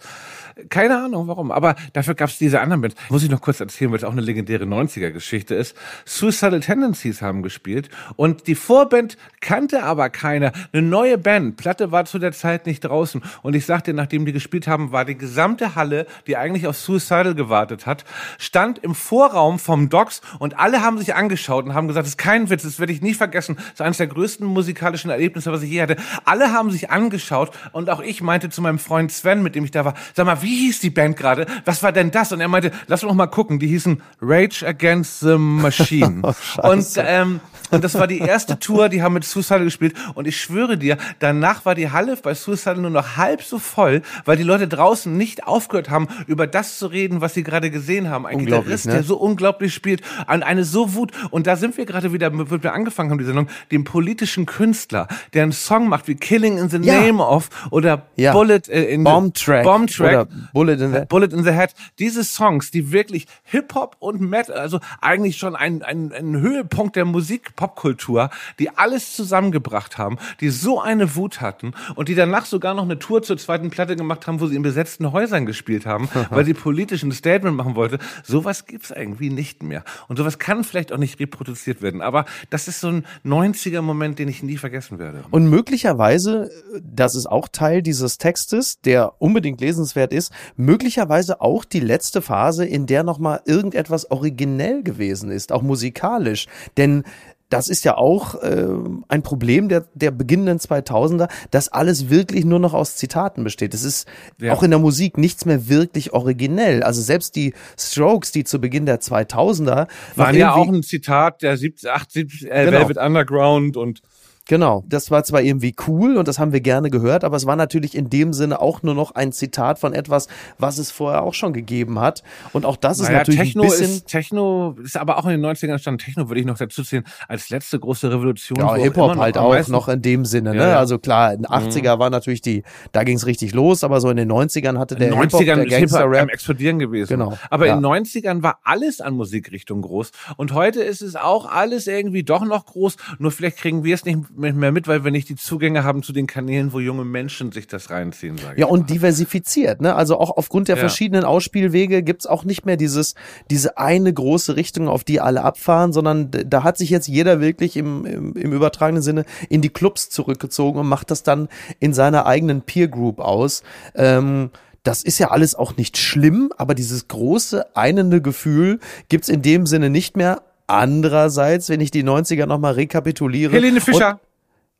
keine Ahnung warum. Aber dafür gab es diese anderen Bands. Muss ich noch kurz erzählen, weil es auch eine legendäre 90er-Geschichte ist. Suicidal Tendencies haben gespielt und die Vorband kannte aber keiner. Eine neue Band. Platte war zu der Zeit nicht draußen. Und ich sagte, nachdem die gespielt haben, war die gesamte Halle, die eigentlich auf Suicidal gewartet hat, stand im Vorraum vom Docks und alle haben sich angeschaut und haben gesagt, das ist kein Witz, das werde ich nie vergessen. Das ist eines der größten musikalischen Erlebnisse, was ich je hatte. Alle haben sich angeschaut und auch ich meinte zu meinem Freund Sven, mit dem ich da war, sag mal, wie hieß die Band gerade? Was war denn das? Und er meinte, lass uns mal gucken. Die hießen Rage Against the Machine. [laughs] oh, und ähm, und das war die erste Tour, die haben mit Suicide gespielt. Und ich schwöre dir, danach war die Halle bei Suicide nur noch halb so voll, weil die Leute draußen nicht aufgehört haben, über das zu reden, was sie gerade gesehen haben. Ein Gitarrist, ne? der so unglaublich spielt, an eine so Wut. Und da sind wir gerade wieder, wird wir angefangen haben, die Sendung, dem politischen Künstler, der einen Song macht wie Killing in the ja. Name of oder ja. Bullet äh, in Bomb Track. Bomb Track. Oder Bullet in the, Bullet in the Head. Diese Songs, die wirklich Hip-Hop und Metal, also eigentlich schon ein, ein, ein Höhepunkt der Musik Popkultur, die alles zusammengebracht haben, die so eine Wut hatten und die danach sogar noch eine Tour zur zweiten Platte gemacht haben, wo sie in besetzten Häusern gespielt haben, [laughs] weil sie politisch ein Statement machen wollte. Sowas gibt's irgendwie nicht mehr. Und sowas kann vielleicht auch nicht reproduziert werden. Aber das ist so ein 90er Moment, den ich nie vergessen werde. Und möglicherweise, das ist auch Teil dieses Textes, der unbedingt lesenswert ist, möglicherweise auch die letzte Phase, in der nochmal irgendetwas originell gewesen ist, auch musikalisch. Denn das ist ja auch äh, ein Problem der, der beginnenden 2000er, dass alles wirklich nur noch aus Zitaten besteht. Es ist ja. auch in der Musik nichts mehr wirklich originell. Also selbst die Strokes, die zu Beginn der 2000er waren ja auch ein Zitat der 70, 80, äh, genau. Velvet Underground und Genau, das war zwar irgendwie cool und das haben wir gerne gehört, aber es war natürlich in dem Sinne auch nur noch ein Zitat von etwas, was es vorher auch schon gegeben hat. Und auch das naja, ist natürlich Techno ein bisschen... Ist, Techno ist aber auch in den 90ern stand Techno, würde ich noch dazu zählen, als letzte große Revolution. Ja, Hip-Hop halt auch noch in dem Sinne. Ne? Ja. Also klar, in den 80er mhm. war natürlich die, da ging es richtig los, aber so in den 90ern hatte der Hip-Hop, der Gangster-Rap... am explodieren gewesen. Genau. Aber ja. in den 90ern war alles an Musikrichtung groß und heute ist es auch alles irgendwie doch noch groß, nur vielleicht kriegen wir es nicht mehr mit, weil wir nicht die Zugänge haben zu den Kanälen, wo junge Menschen sich das reinziehen, sage ich Ja, und diversifiziert, ne? Also auch aufgrund der ja. verschiedenen Ausspielwege gibt's auch nicht mehr dieses, diese eine große Richtung, auf die alle abfahren, sondern da hat sich jetzt jeder wirklich im, im, im übertragenen Sinne in die Clubs zurückgezogen und macht das dann in seiner eigenen Peer Group aus. Ähm, das ist ja alles auch nicht schlimm, aber dieses große, einende Gefühl gibt's in dem Sinne nicht mehr. Andererseits, wenn ich die 90er nochmal rekapituliere. Helene Fischer.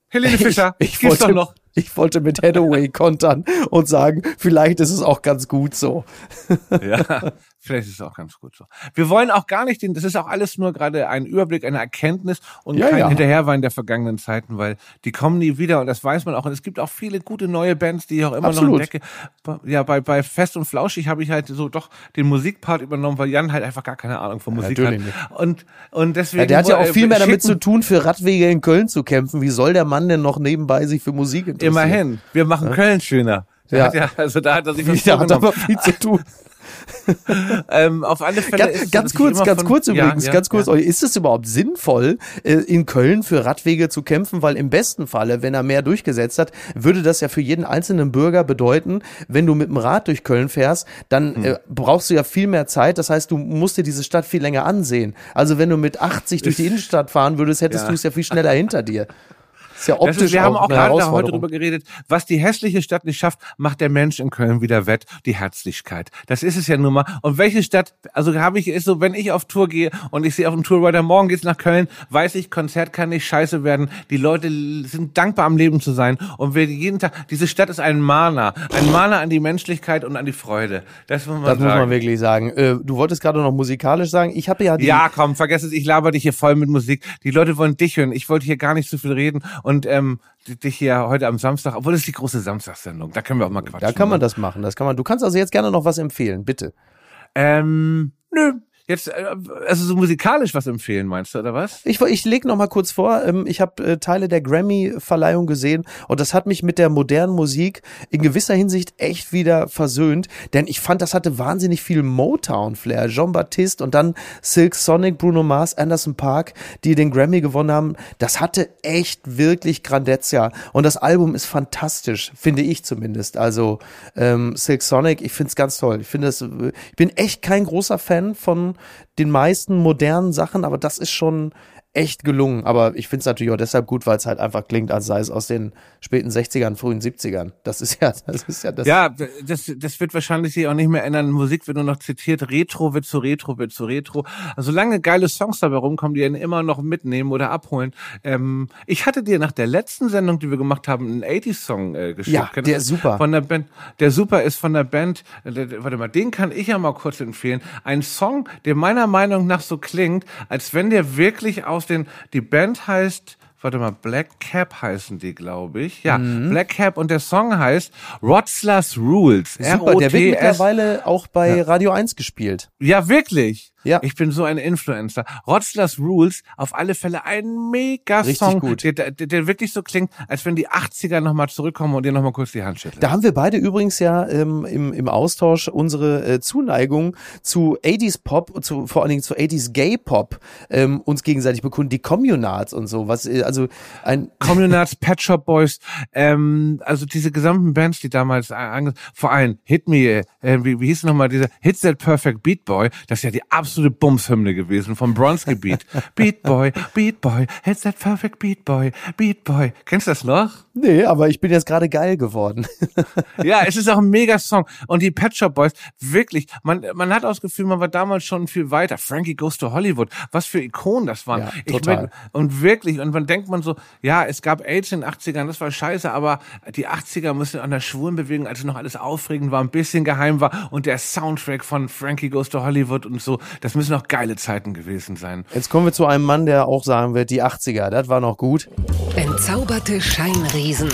Helene Fischer, ich, ich wollte, doch noch. Ich wollte mit Hathaway kontern und sagen, vielleicht ist es auch ganz gut so. ja, vielleicht ist es auch ganz gut so. Wir wollen auch gar nicht den, das ist auch alles nur gerade ein Überblick, eine Erkenntnis und ja, kein ja. Hinterherwein der vergangenen Zeiten, weil die kommen nie wieder und das weiß man auch. Und es gibt auch viele gute neue Bands, die ich auch immer Absolut. noch entdecke. Ja, bei, bei Fest und Flauschig habe ich halt so doch den Musikpart übernommen, weil Jan halt einfach gar keine Ahnung von Musik ja, hat. Und, und deswegen. Ja, der hat ja auch viel mehr damit zu tun, für Radwege in Köln zu kämpfen. Wie soll der Mann denn noch nebenbei sich für Musik interessieren? Immerhin. Wir machen? Köln schöner. Ja. ja. [laughs] also da hat er sich was ja, hat aber viel zu tun. [laughs] ähm, auf alle Fälle ganz, ist ganz kurz, ganz von, kurz übrigens, ja, ganz kurz, ja. ist es überhaupt sinnvoll, äh, in Köln für Radwege zu kämpfen? Weil im besten Falle, wenn er mehr durchgesetzt hat, würde das ja für jeden einzelnen Bürger bedeuten, wenn du mit dem Rad durch Köln fährst, dann hm. äh, brauchst du ja viel mehr Zeit. Das heißt, du musst dir diese Stadt viel länger ansehen. Also wenn du mit 80 durch die Innenstadt fahren würdest, hättest du es ja viel schneller hinter dir. [laughs] Ist ja optisch ist, wir haben auch gerade heute darüber geredet, was die hässliche Stadt nicht schafft, macht der Mensch in Köln wieder wett, die Herzlichkeit. Das ist es ja nun mal. Und welche Stadt, also habe ich, ist so, wenn ich auf Tour gehe und ich sehe auf dem Tourrider, morgen geht's nach Köln, weiß ich, Konzert kann nicht scheiße werden. Die Leute sind dankbar am Leben zu sein. Und wir jeden Tag, diese Stadt ist ein Mana. Ein Mana an die Menschlichkeit und an die Freude. Das muss man Das sagen. muss man wirklich sagen. Äh, du wolltest gerade noch musikalisch sagen. Ich habe ja die Ja, komm, vergess es, ich laber dich hier voll mit Musik. Die Leute wollen dich hören. Ich wollte hier gar nicht so viel reden und ähm, dich hier heute am Samstag, obwohl es die große Samstagssendung, da können wir auch mal quatschen. Da kann man ne? das machen, das kann man. Du kannst also jetzt gerne noch was empfehlen, bitte. Ähm, nö, jetzt, äh, also so musikalisch was empfehlen, meinst du, oder was? Ich, ich leg noch mal kurz vor, ähm, ich habe äh, Teile der Grammy-Verleihung gesehen und das hat mich mit der modernen Musik in gewisser Hinsicht echt wieder versöhnt, denn ich fand, das hatte wahnsinnig viel Motown-Flair. Jean-Baptiste und dann Silk Sonic, Bruno Mars, Anderson Park, die den Grammy gewonnen haben, das hatte echt wirklich Grandezza und das Album ist fantastisch, finde ich zumindest. Also ähm, Silk Sonic, ich finde es ganz toll. Ich finde es, ich bin echt kein großer Fan von den meisten modernen Sachen, aber das ist schon echt gelungen. Aber ich finde es natürlich auch deshalb gut, weil es halt einfach klingt, als sei es aus den späten 60ern, frühen 70ern. Das ist ja, [laughs] das ist ja das. Ja, das, das wird wahrscheinlich sich auch nicht mehr ändern. Musik wird nur noch zitiert. Retro wird zu Retro, wird zu Retro. Also solange geile Songs dabei rumkommen, die einen immer noch mitnehmen oder abholen. Ähm, ich hatte dir nach der letzten Sendung, die wir gemacht haben, einen 80s-Song äh, geschickt. Ja, der ist super. Von der Band, der super ist von der Band, äh, warte mal, den kann ich ja mal kurz empfehlen. Ein Song, der meiner Meinung nach so klingt, als wenn der wirklich aus den, die Band heißt, warte mal, Black Cap heißen die, glaube ich. Ja, mhm. Black Cap und der Song heißt Rotzlers Rules. Super, der wird mittlerweile auch bei ja. Radio 1 gespielt. Ja, wirklich. Ja. Ich bin so ein Influencer. Rotzlers Rules, auf alle Fälle ein mega Song, gut. Der, der, der wirklich so klingt, als wenn die 80er nochmal zurückkommen und dir nochmal kurz die Hand schütteln. Da haben wir beide übrigens ja ähm, im, im Austausch unsere äh, Zuneigung zu 80s Pop, zu, vor allen Dingen zu 80s Gay Pop ähm, uns gegenseitig bekunden, die Communards und so. Was, äh, also ein [laughs] Communards, Pet Shop Boys, ähm, also diese gesamten Bands, die damals vor allem Hit Me, äh, wie, wie hieß nochmal dieser Hit That Perfect Beat Boy, das ist ja die absolute absolute Bumshymne gewesen vom Bronski Beat. [laughs] Beat Boy, Beat Boy, it's that perfect Beat Boy, Beat Boy. Kennst du das noch? Nee, aber ich bin jetzt gerade geil geworden. [laughs] ja, es ist auch ein mega Song. Und die Pet Shop Boys, wirklich, man, man hat auch das Gefühl, man war damals schon viel weiter. Frankie Goes to Hollywood, was für Ikonen das waren. Ja, total. Ich und wirklich, und man denkt man so, ja, es gab AIDS in den 80ern, das war scheiße, aber die 80er müssen an der Schwulenbewegung, als noch alles aufregend war, ein bisschen geheim war und der Soundtrack von Frankie Goes to Hollywood und so, das müssen auch geile Zeiten gewesen sein. Jetzt kommen wir zu einem Mann, der auch sagen wird, die 80er, das war noch gut. Entzauberte Scheinriesen.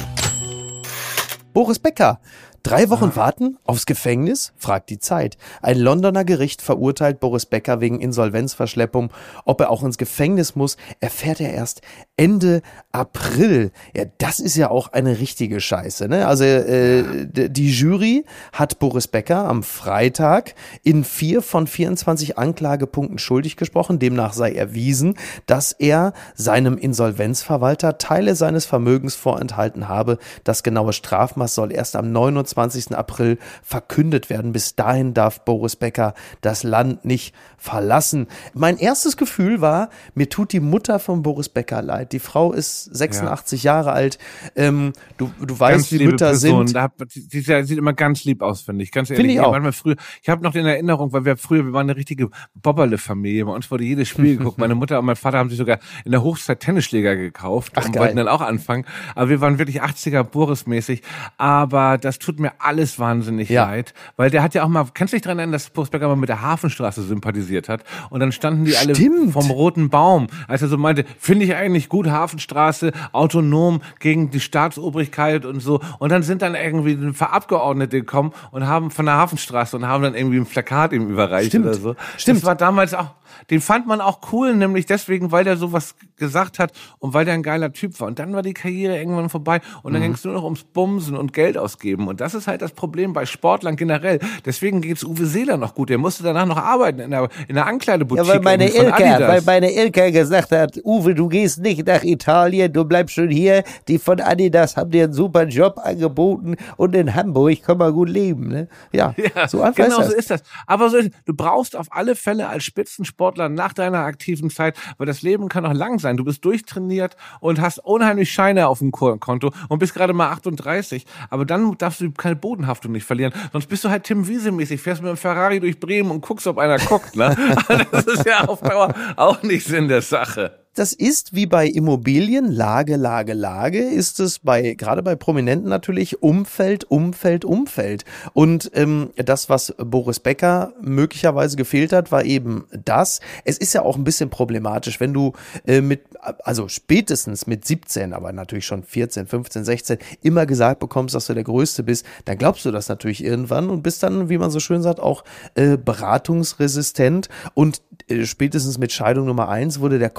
Boris Becker Drei Wochen ah. warten aufs Gefängnis? fragt die Zeit. Ein Londoner Gericht verurteilt Boris Becker wegen Insolvenzverschleppung. Ob er auch ins Gefängnis muss, erfährt er erst Ende April. Ja, das ist ja auch eine richtige Scheiße. Ne? Also äh, die Jury hat Boris Becker am Freitag in vier von 24 Anklagepunkten schuldig gesprochen. Demnach sei erwiesen, dass er seinem Insolvenzverwalter Teile seines Vermögens vorenthalten habe. Das genaue Strafmaß soll erst am 29 20. April verkündet werden. Bis dahin darf Boris Becker das Land nicht verlassen. Mein erstes Gefühl war, mir tut die Mutter von Boris Becker leid. Die Frau ist 86 ja. Jahre alt. Ähm, du, du weißt, wie Mütter Person. sind. Da, die, die, sieht immer ganz lieb aus, finde ich. Ganz ehrlich. Finde ich auch. Manchmal früher, ich habe noch in Erinnerung, weil wir früher, wir waren eine richtige Bobberle-Familie. Bei uns wurde jedes Spiel geguckt. Meine Mutter und mein Vater haben sich sogar in der Hochzeit Tennisschläger gekauft Ach, und geil. wollten dann auch anfangen. Aber wir waren wirklich 80er Boris-mäßig. Aber das tut mir alles wahnsinnig ja. leid, weil der hat ja auch mal, kannst du dich daran erinnern, dass Boris Becker mal mit der Hafenstraße sympathisiert hat? Und dann standen die alle Stimmt. vom roten Baum, als er so meinte, finde ich eigentlich gut, Hafenstraße, autonom gegen die Staatsobrigkeit und so. Und dann sind dann irgendwie ein paar Abgeordnete gekommen und haben von der Hafenstraße und haben dann irgendwie ein Plakat ihm überreicht Stimmt. oder so. Stimmt. Das war damals auch, den fand man auch cool, nämlich deswegen, weil der sowas gesagt hat und weil der ein geiler Typ war. Und dann war die Karriere irgendwann vorbei und dann mhm. ging es nur noch ums Bumsen und Geld ausgeben. Und das ist halt das Problem bei Sportlern generell. Deswegen geht's Uwe Seeler noch gut. Der musste danach noch arbeiten in der, in der Ankleideboutique. Ja, weil meine Ilka, weil meine Ilka gesagt hat, Uwe, du gehst nicht nach Italien, du bleibst schon hier. Die von Adidas haben dir einen super Job angeboten und in Hamburg kann man gut leben. Ne? Ja, [laughs] ja, so einfach genau ist das. so ist das. Aber so, du brauchst auf alle Fälle als Spitzensportler nach deiner aktiven Zeit, weil das Leben kann auch lang sein. Du bist durchtrainiert und hast unheimlich Scheine auf dem Konto und bist gerade mal 38. Aber dann darfst du keine Bodenhaftung nicht verlieren. Sonst bist du halt Tim Wiese-mäßig, fährst mit dem Ferrari durch Bremen und guckst, ob einer guckt. Ne? [laughs] das ist ja auf Dauer auch nicht Sinn der Sache. Das ist wie bei Immobilien, Lage, Lage, Lage, ist es bei, gerade bei Prominenten natürlich Umfeld, Umfeld, Umfeld. Und ähm, das, was Boris Becker möglicherweise gefehlt hat, war eben das. Es ist ja auch ein bisschen problematisch, wenn du äh, mit, also spätestens mit 17, aber natürlich schon 14, 15, 16, immer gesagt bekommst, dass du der Größte bist, dann glaubst du das natürlich irgendwann und bist dann, wie man so schön sagt, auch äh, beratungsresistent und äh, spätestens mit Scheidung Nummer eins wurde der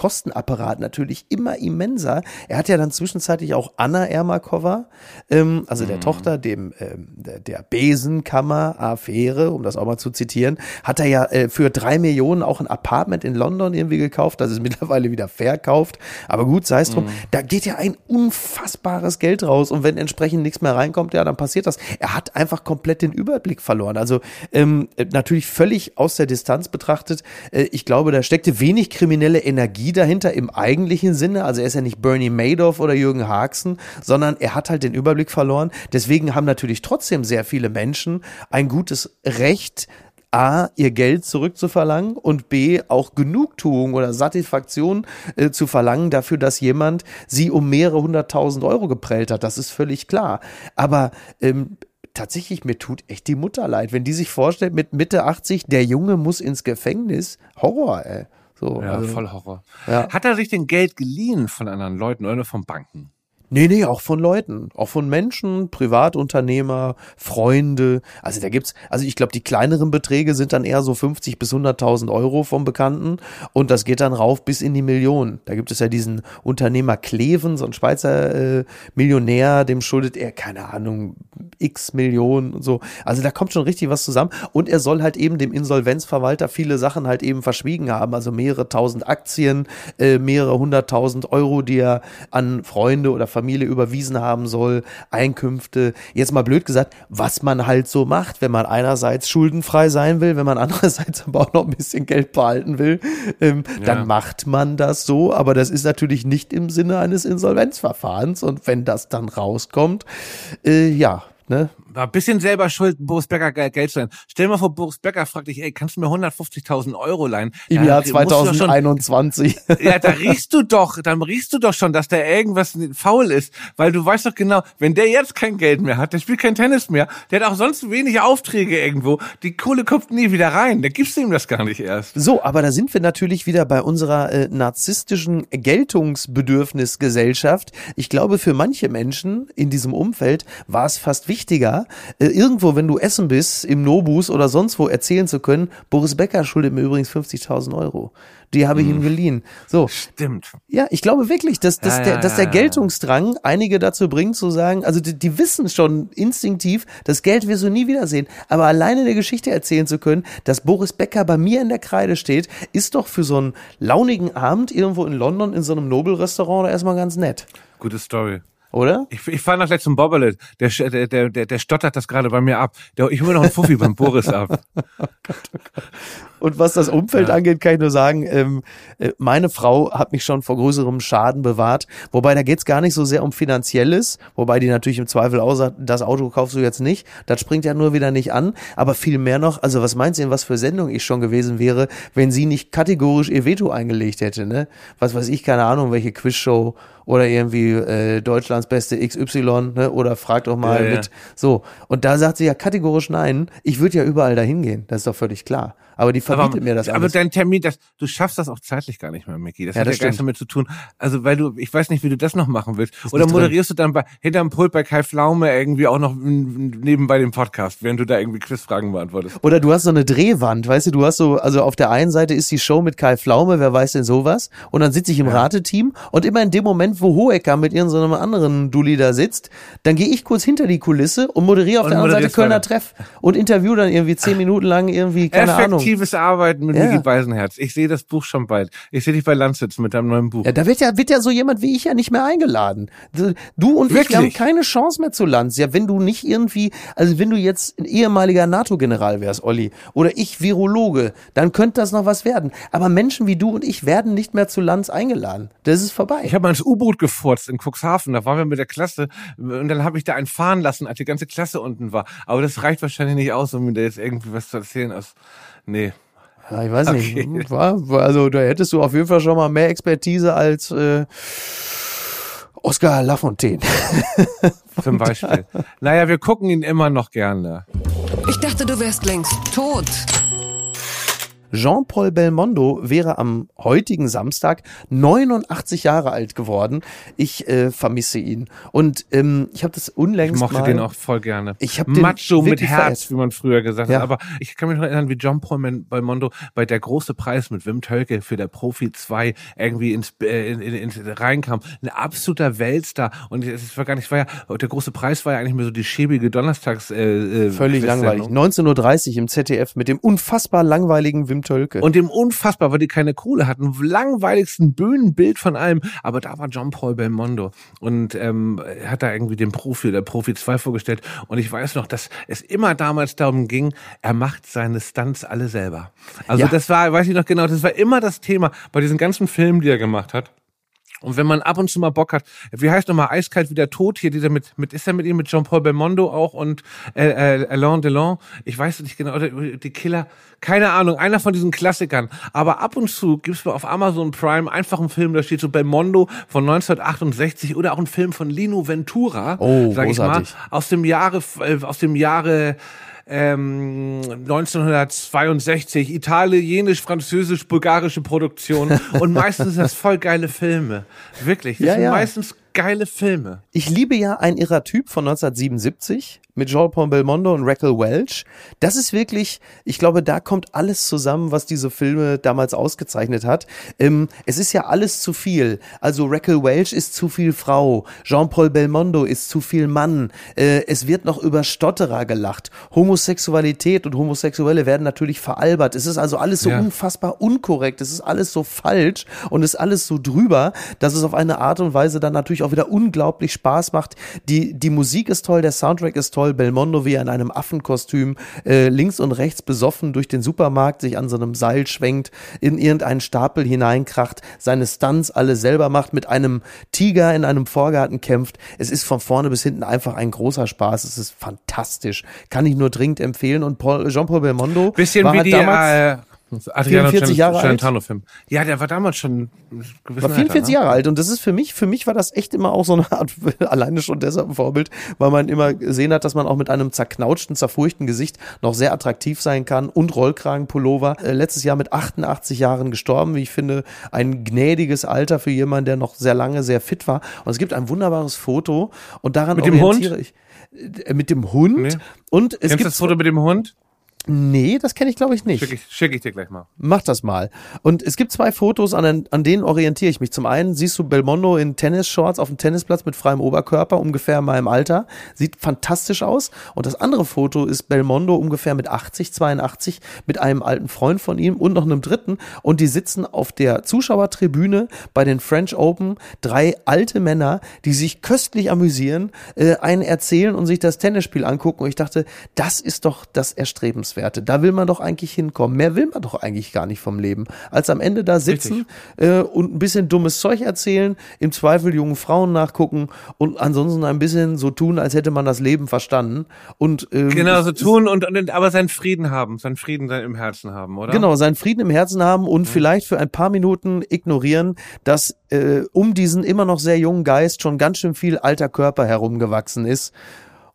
Kostenapparat natürlich immer immenser. Er hat ja dann zwischenzeitlich auch Anna Ermakova, ähm, also der mhm. Tochter, dem ähm, der, der Besenkammer-Affäre, um das auch mal zu zitieren, hat er ja äh, für drei Millionen auch ein Apartment in London irgendwie gekauft. Das ist [laughs] mittlerweile wieder verkauft. Aber gut, sei es drum. Mhm. Da geht ja ein unfassbares Geld raus. Und wenn entsprechend nichts mehr reinkommt, ja, dann passiert das. Er hat einfach komplett den Überblick verloren. Also ähm, natürlich völlig aus der Distanz betrachtet. Äh, ich glaube, da steckte wenig kriminelle Energie dahinter im eigentlichen Sinne. Also er ist ja nicht Bernie Madoff oder Jürgen Haxen, sondern er hat halt den Überblick verloren. Deswegen haben natürlich trotzdem sehr viele Menschen ein gutes Recht, A, ihr Geld zurückzuverlangen und B, auch Genugtuung oder Satisfaktion äh, zu verlangen dafür, dass jemand sie um mehrere hunderttausend Euro geprellt hat. Das ist völlig klar. Aber ähm, tatsächlich, mir tut echt die Mutter leid. Wenn die sich vorstellt, mit Mitte 80, der Junge muss ins Gefängnis. Horror, ey. So, ja, also, voll Horror. Ja. Hat er sich denn Geld geliehen von anderen Leuten oder von Banken? Nee, nee, auch von Leuten, auch von Menschen, Privatunternehmer, Freunde. Also da gibt's, also ich glaube, die kleineren Beträge sind dann eher so 50 bis 100.000 Euro vom Bekannten und das geht dann rauf bis in die Millionen. Da gibt es ja diesen Unternehmer Kleven, so ein Schweizer äh, Millionär, dem schuldet er, keine Ahnung, x Millionen und so. Also da kommt schon richtig was zusammen und er soll halt eben dem Insolvenzverwalter viele Sachen halt eben verschwiegen haben, also mehrere tausend Aktien, äh, mehrere hunderttausend Euro, die er an Freunde oder Familie überwiesen haben soll, Einkünfte. Jetzt mal blöd gesagt, was man halt so macht, wenn man einerseits schuldenfrei sein will, wenn man [laughs] andererseits aber auch noch ein bisschen Geld behalten will, ähm, ja. dann macht man das so. Aber das ist natürlich nicht im Sinne eines Insolvenzverfahrens. Und wenn das dann rauskommt, äh, ja, ne, war ein bisschen selber schuld, Boris Becker Geld zu leihen. Stell dir mal vor, Boris Becker fragt dich, ey, kannst du mir 150.000 Euro leihen? Im ja, Jahr 2021. Schon, ja, da riechst du doch, dann riechst du doch schon, dass da irgendwas faul ist, weil du weißt doch genau, wenn der jetzt kein Geld mehr hat, der spielt kein Tennis mehr, der hat auch sonst wenig Aufträge irgendwo, die Kohle kommt nie wieder rein, da gibst du ihm das gar nicht erst. So, aber da sind wir natürlich wieder bei unserer äh, narzisstischen Geltungsbedürfnisgesellschaft. Ich glaube, für manche Menschen in diesem Umfeld war es fast wichtiger, äh, irgendwo, wenn du essen bist, im Nobus oder sonst wo erzählen zu können, Boris Becker schuldet mir übrigens 50.000 Euro. Die habe ich ihm hm. geliehen. So. Stimmt. Ja, ich glaube wirklich, dass, dass, ja, der, ja, dass der Geltungsdrang einige dazu bringt zu sagen, also die, die wissen schon instinktiv, das Geld wirst du nie wiedersehen. Aber alleine eine Geschichte erzählen zu können, dass Boris Becker bei mir in der Kreide steht, ist doch für so einen launigen Abend irgendwo in London in so einem Nobelrestaurant erstmal ganz nett. Gute Story oder? Ich, ich fahre nach letztem Bobbelet. Der, der, der, der, der stottert das gerade bei mir ab. Der, ich hole noch einen Fuffi beim Boris ab. [laughs] Und was das Umfeld ja. angeht, kann ich nur sagen, ähm, äh, meine Frau hat mich schon vor größerem Schaden bewahrt. Wobei da geht's gar nicht so sehr um Finanzielles, wobei die natürlich im Zweifel auch sagt, das Auto kaufst du jetzt nicht. Das springt ja nur wieder nicht an. Aber viel mehr noch, also was meinst du denn, was für Sendung ich schon gewesen wäre, wenn sie nicht kategorisch ihr Veto eingelegt hätte, ne? Was weiß ich, keine Ahnung, welche Quizshow oder irgendwie äh, Deutschlands beste XY, ne? Oder frag doch mal ja, mit. Ja. So. Und da sagt sie ja kategorisch nein. Ich würde ja überall dahin gehen. Das ist doch völlig klar. Aber die verbietet aber, mir das alles. Aber dein Termin, das, du schaffst das auch zeitlich gar nicht mehr, Micky. Das ja, hat das ja gar nichts damit zu tun. Also, weil du, ich weiß nicht, wie du das noch machen willst. Oder moderierst drin. du dann bei, hinterm Pult bei Kai Pflaume irgendwie auch noch nebenbei dem Podcast, während du da irgendwie Quizfragen beantwortest. Oder du hast so eine Drehwand, weißt du, du hast so, also auf der einen Seite ist die Show mit Kai Pflaume, wer weiß denn sowas? Und dann sitze ich im ja. Rateteam und immer in dem Moment, wo Hohecker mit irgendeinem so anderen Dulli da sitzt, dann gehe ich kurz hinter die Kulisse und moderiere auf und der anderen Seite Kölner Treff und interview dann irgendwie zehn Minuten lang irgendwie, keine Effektives Ahnung. Effektives Arbeiten mit ja. Micky Beisenherz. Ich sehe das Buch schon bald. Ich sehe dich bei Landsitz mit deinem neuen Buch. Ja, da wird ja, wird ja so jemand wie ich ja nicht mehr eingeladen. Du und Wirklich? ich, haben keine Chance mehr zu Lanz. Ja, wenn du nicht irgendwie, also wenn du jetzt ein ehemaliger NATO-General wärst, Olli, oder ich Virologe, dann könnte das noch was werden. Aber Menschen wie du und ich werden nicht mehr zu Lanz eingeladen. Das ist vorbei. Ich habe mal ins U-Boot gefurzt in Cuxhaven. Da waren wir mit der Klasse und dann habe ich da einen fahren lassen, als die ganze Klasse unten war. Aber das reicht wahrscheinlich nicht aus, um mir da jetzt irgendwie was zu erzählen aus. Nee, Ja, ich weiß okay. nicht. War, war, also da hättest du auf jeden Fall schon mal mehr Expertise als äh, Oscar Lafontaine. [laughs] Zum Beispiel. Naja, wir gucken ihn immer noch gerne. Ich dachte, du wärst längst tot. Jean-Paul Belmondo wäre am heutigen Samstag 89 Jahre alt geworden. Ich äh, vermisse ihn. Und ähm, ich habe das unlängst Ich mochte mal, den auch voll gerne. Ich habe Macho mit Herz, verehrt. wie man früher gesagt ja. hat. Aber ich kann mich noch erinnern, wie Jean-Paul Belmondo bei der große Preis mit Wim Tölke für der Profi 2 irgendwie ins, äh, in, in, in, reinkam. Ein absoluter Weltstar. Und es war gar nicht, war ja, der große Preis war ja eigentlich mehr so die schäbige Donnerstags. Äh, äh Völlig langweilig. 19.30 Uhr im ZDF mit dem unfassbar langweiligen Wim Tölke. Und dem unfassbar, weil die keine Kohle hatten, langweiligsten Bühnenbild von allem. Aber da war John Paul Belmondo und ähm, hat da irgendwie den Profi oder Profi 2 vorgestellt. Und ich weiß noch, dass es immer damals darum ging, er macht seine Stunts alle selber. Also ja. das war, weiß ich noch genau, das war immer das Thema bei diesen ganzen Filmen, die er gemacht hat. Und wenn man ab und zu mal Bock hat, wie heißt nochmal Eiskalt wie der Tod hier, dieser mit, mit ist er mit ihm, mit Jean-Paul Belmondo auch und äh, äh, Alain Delon, ich weiß nicht genau, oder die Killer, keine Ahnung, einer von diesen Klassikern. Aber ab und zu gibt's mir auf Amazon Prime einfach einen Film, da steht so Belmondo von 1968 oder auch ein Film von Lino Ventura, oh, sag ich mal, aus dem Jahre, äh, aus dem Jahre ähm, 1962, italienisch, französisch, bulgarische Produktion [laughs] und meistens sind das voll geile Filme. Wirklich, das ja, sind ja. meistens geile Filme. Ich liebe ja ein irrer Typ von 1977 mit Jean-Paul Belmondo und Raquel Welch. Das ist wirklich, ich glaube, da kommt alles zusammen, was diese Filme damals ausgezeichnet hat. Ähm, es ist ja alles zu viel. Also Raquel Welch ist zu viel Frau, Jean-Paul Belmondo ist zu viel Mann. Äh, es wird noch über Stotterer gelacht. Homosexualität und Homosexuelle werden natürlich veralbert. Es ist also alles so ja. unfassbar unkorrekt. Es ist alles so falsch und es ist alles so drüber, dass es auf eine Art und Weise dann natürlich auch wieder unglaublich Spaß macht. Die, die Musik ist toll, der Soundtrack ist toll toll. Belmondo, wie er in einem Affenkostüm äh, links und rechts besoffen durch den Supermarkt sich an so einem Seil schwenkt, in irgendeinen Stapel hineinkracht, seine Stunts alle selber macht, mit einem Tiger in einem Vorgarten kämpft. Es ist von vorne bis hinten einfach ein großer Spaß. Es ist fantastisch. Kann ich nur dringend empfehlen. Und Jean-Paul Belmondo Bisschen war wie die, damals, äh, Adriano 44 Jahre alt. Film. Ja, der war damals schon war 44 Alter, ne? Jahre alt und das ist für mich, für mich war das echt immer auch so eine Art, [laughs] alleine schon deshalb ein Vorbild, weil man immer gesehen hat, dass man auch mit einem zerknautschten, zerfurchten Gesicht noch sehr attraktiv sein kann und Rollkragenpullover. Äh, letztes Jahr mit 88 Jahren gestorben, wie ich finde, ein gnädiges Alter für jemanden, der noch sehr lange sehr fit war. Und es gibt ein wunderbares Foto und daran mit orientiere dem Hund? ich äh, mit dem Hund nee. und es gibt das Foto mit dem Hund? Nee, das kenne ich glaube ich nicht. Schicke ich, schick ich dir gleich mal. Mach das mal. Und es gibt zwei Fotos, an, an denen orientiere ich mich. Zum einen siehst du Belmondo in Tennisshorts auf dem Tennisplatz mit freiem Oberkörper, ungefähr in meinem Alter. Sieht fantastisch aus. Und das andere Foto ist Belmondo ungefähr mit 80, 82, mit einem alten Freund von ihm und noch einem dritten. Und die sitzen auf der Zuschauertribüne bei den French Open. Drei alte Männer, die sich köstlich amüsieren, äh, einen erzählen und sich das Tennisspiel angucken. Und ich dachte, das ist doch das Erstrebenswerte. Erfahrungswerte. Da will man doch eigentlich hinkommen. Mehr will man doch eigentlich gar nicht vom Leben, als am Ende da sitzen äh, und ein bisschen dummes Zeug erzählen, im Zweifel jungen Frauen nachgucken und ansonsten ein bisschen so tun, als hätte man das Leben verstanden. Und ähm, genau so tun und, und aber seinen Frieden haben, seinen Frieden im Herzen haben, oder? Genau, seinen Frieden im Herzen haben und mhm. vielleicht für ein paar Minuten ignorieren, dass äh, um diesen immer noch sehr jungen Geist schon ganz schön viel alter Körper herumgewachsen ist.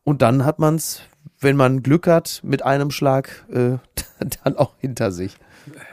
Und dann hat man's wenn man Glück hat, mit einem Schlag äh, [laughs] dann auch hinter sich.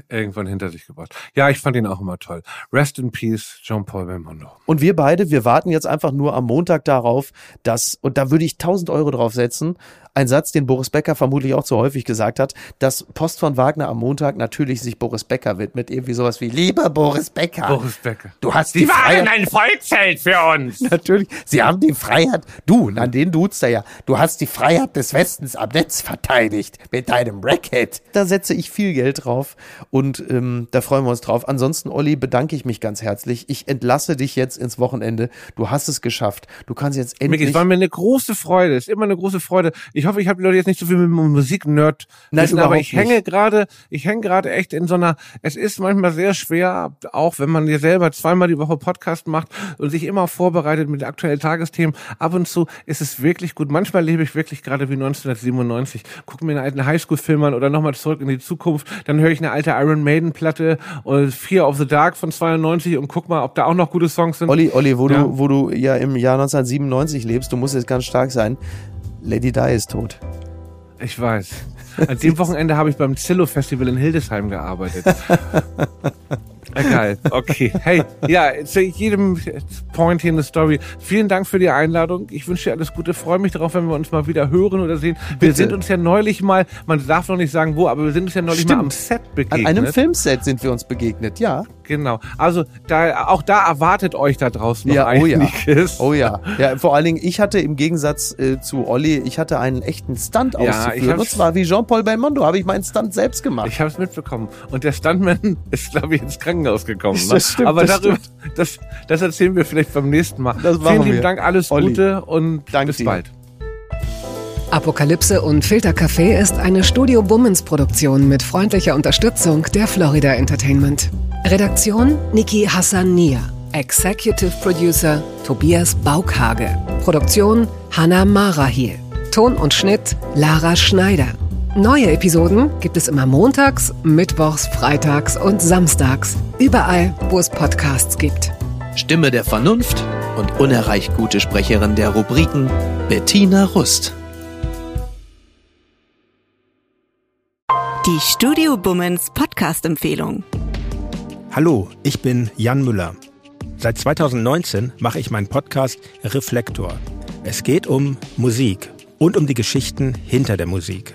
Irgendwann hinter sich gebracht. Ja, ich fand ihn auch immer toll. Rest in Peace, Jean-Paul Belmondo. Und wir beide, wir warten jetzt einfach nur am Montag darauf, dass, und da würde ich 1000 Euro drauf setzen, ein Satz, den Boris Becker vermutlich auch zu häufig gesagt hat, dass Post von Wagner am Montag natürlich sich Boris Becker widmet. Irgendwie sowas wie, lieber Boris Becker. Boris Becker. Du hast die, die Freiheit. waren ein Volksheld für uns. [laughs] Natürlich. Sie haben die Freiheit. Du, an den duzt er ja. Du hast die Freiheit des Westens am Netz verteidigt. Mit deinem Racket. Da setze ich viel Geld drauf. Und ähm, da freuen wir uns drauf. Ansonsten, Olli, bedanke ich mich ganz herzlich. Ich entlasse dich jetzt ins Wochenende. Du hast es geschafft. Du kannst jetzt endlich. Micky, es war mir eine große Freude. Es ist immer eine große Freude. Ich hoffe, ich habe die Leute jetzt nicht so viel mit Musik-Nerd. Nein, aber ich hänge gerade, ich hänge gerade echt in so einer, es ist manchmal sehr schwer, auch wenn man dir selber zweimal die Woche Podcast macht und sich immer vorbereitet mit aktuellen Tagesthemen. Ab und zu ist es wirklich gut. Manchmal lebe ich wirklich gerade wie 1997. Gucke mir einen alten Highschool-Film an oder nochmal zurück in die Zukunft. Dann höre ich eine alte Iron Maiden-Platte oder Fear of the Dark von 92 und guck mal, ob da auch noch gute Songs sind. Olli, Olli, wo ja. du, wo du ja im Jahr 1997 lebst, du musst jetzt ganz stark sein. Lady Di ist tot. Ich weiß. An dem [laughs] Wochenende habe ich beim Zillow Festival in Hildesheim gearbeitet. [laughs] Egal, okay. Hey, ja, zu jedem Point hier in der Story. Vielen Dank für die Einladung. Ich wünsche dir alles Gute. Freue mich darauf, wenn wir uns mal wieder hören oder sehen. Bitte. Wir sind uns ja neulich mal, man darf noch nicht sagen wo, aber wir sind uns ja neulich Stimmt. mal am Set begegnet. An einem Filmset sind wir uns begegnet, ja. Genau. Also da, auch da erwartet euch da draußen noch ja, einiges. Oh ja. oh ja. Ja, vor allen Dingen, ich hatte im Gegensatz äh, zu Olli, ich hatte einen echten Stunt ja, auszuführen. Und zwar wie Jean-Paul Belmondo habe ich meinen Stunt selbst gemacht. Ich habe es mitbekommen. Und der Stuntman [laughs] ist, glaube ich, ins Krankenhaus gekommen. [laughs] Ne? Das stimmt, Aber das darüber, das, das erzählen wir vielleicht beim nächsten Mal. Das Vielen lieben wir. Dank, alles Olli. Gute und Dank bis dir. bald. Apokalypse und Filtercafé ist eine Studio Bummens Produktion mit freundlicher Unterstützung der Florida Entertainment. Redaktion Niki Hassania. Executive Producer Tobias Baukhage. Produktion Hanna Marahiel. Ton und Schnitt Lara Schneider. Neue Episoden gibt es immer montags, mittwochs, freitags und samstags. Überall, wo es Podcasts gibt. Stimme der Vernunft und unerreicht gute Sprecherin der Rubriken Bettina Rust. Die Studio Bummens Podcast-Empfehlung. Hallo, ich bin Jan Müller. Seit 2019 mache ich meinen Podcast Reflektor. Es geht um Musik und um die Geschichten hinter der Musik.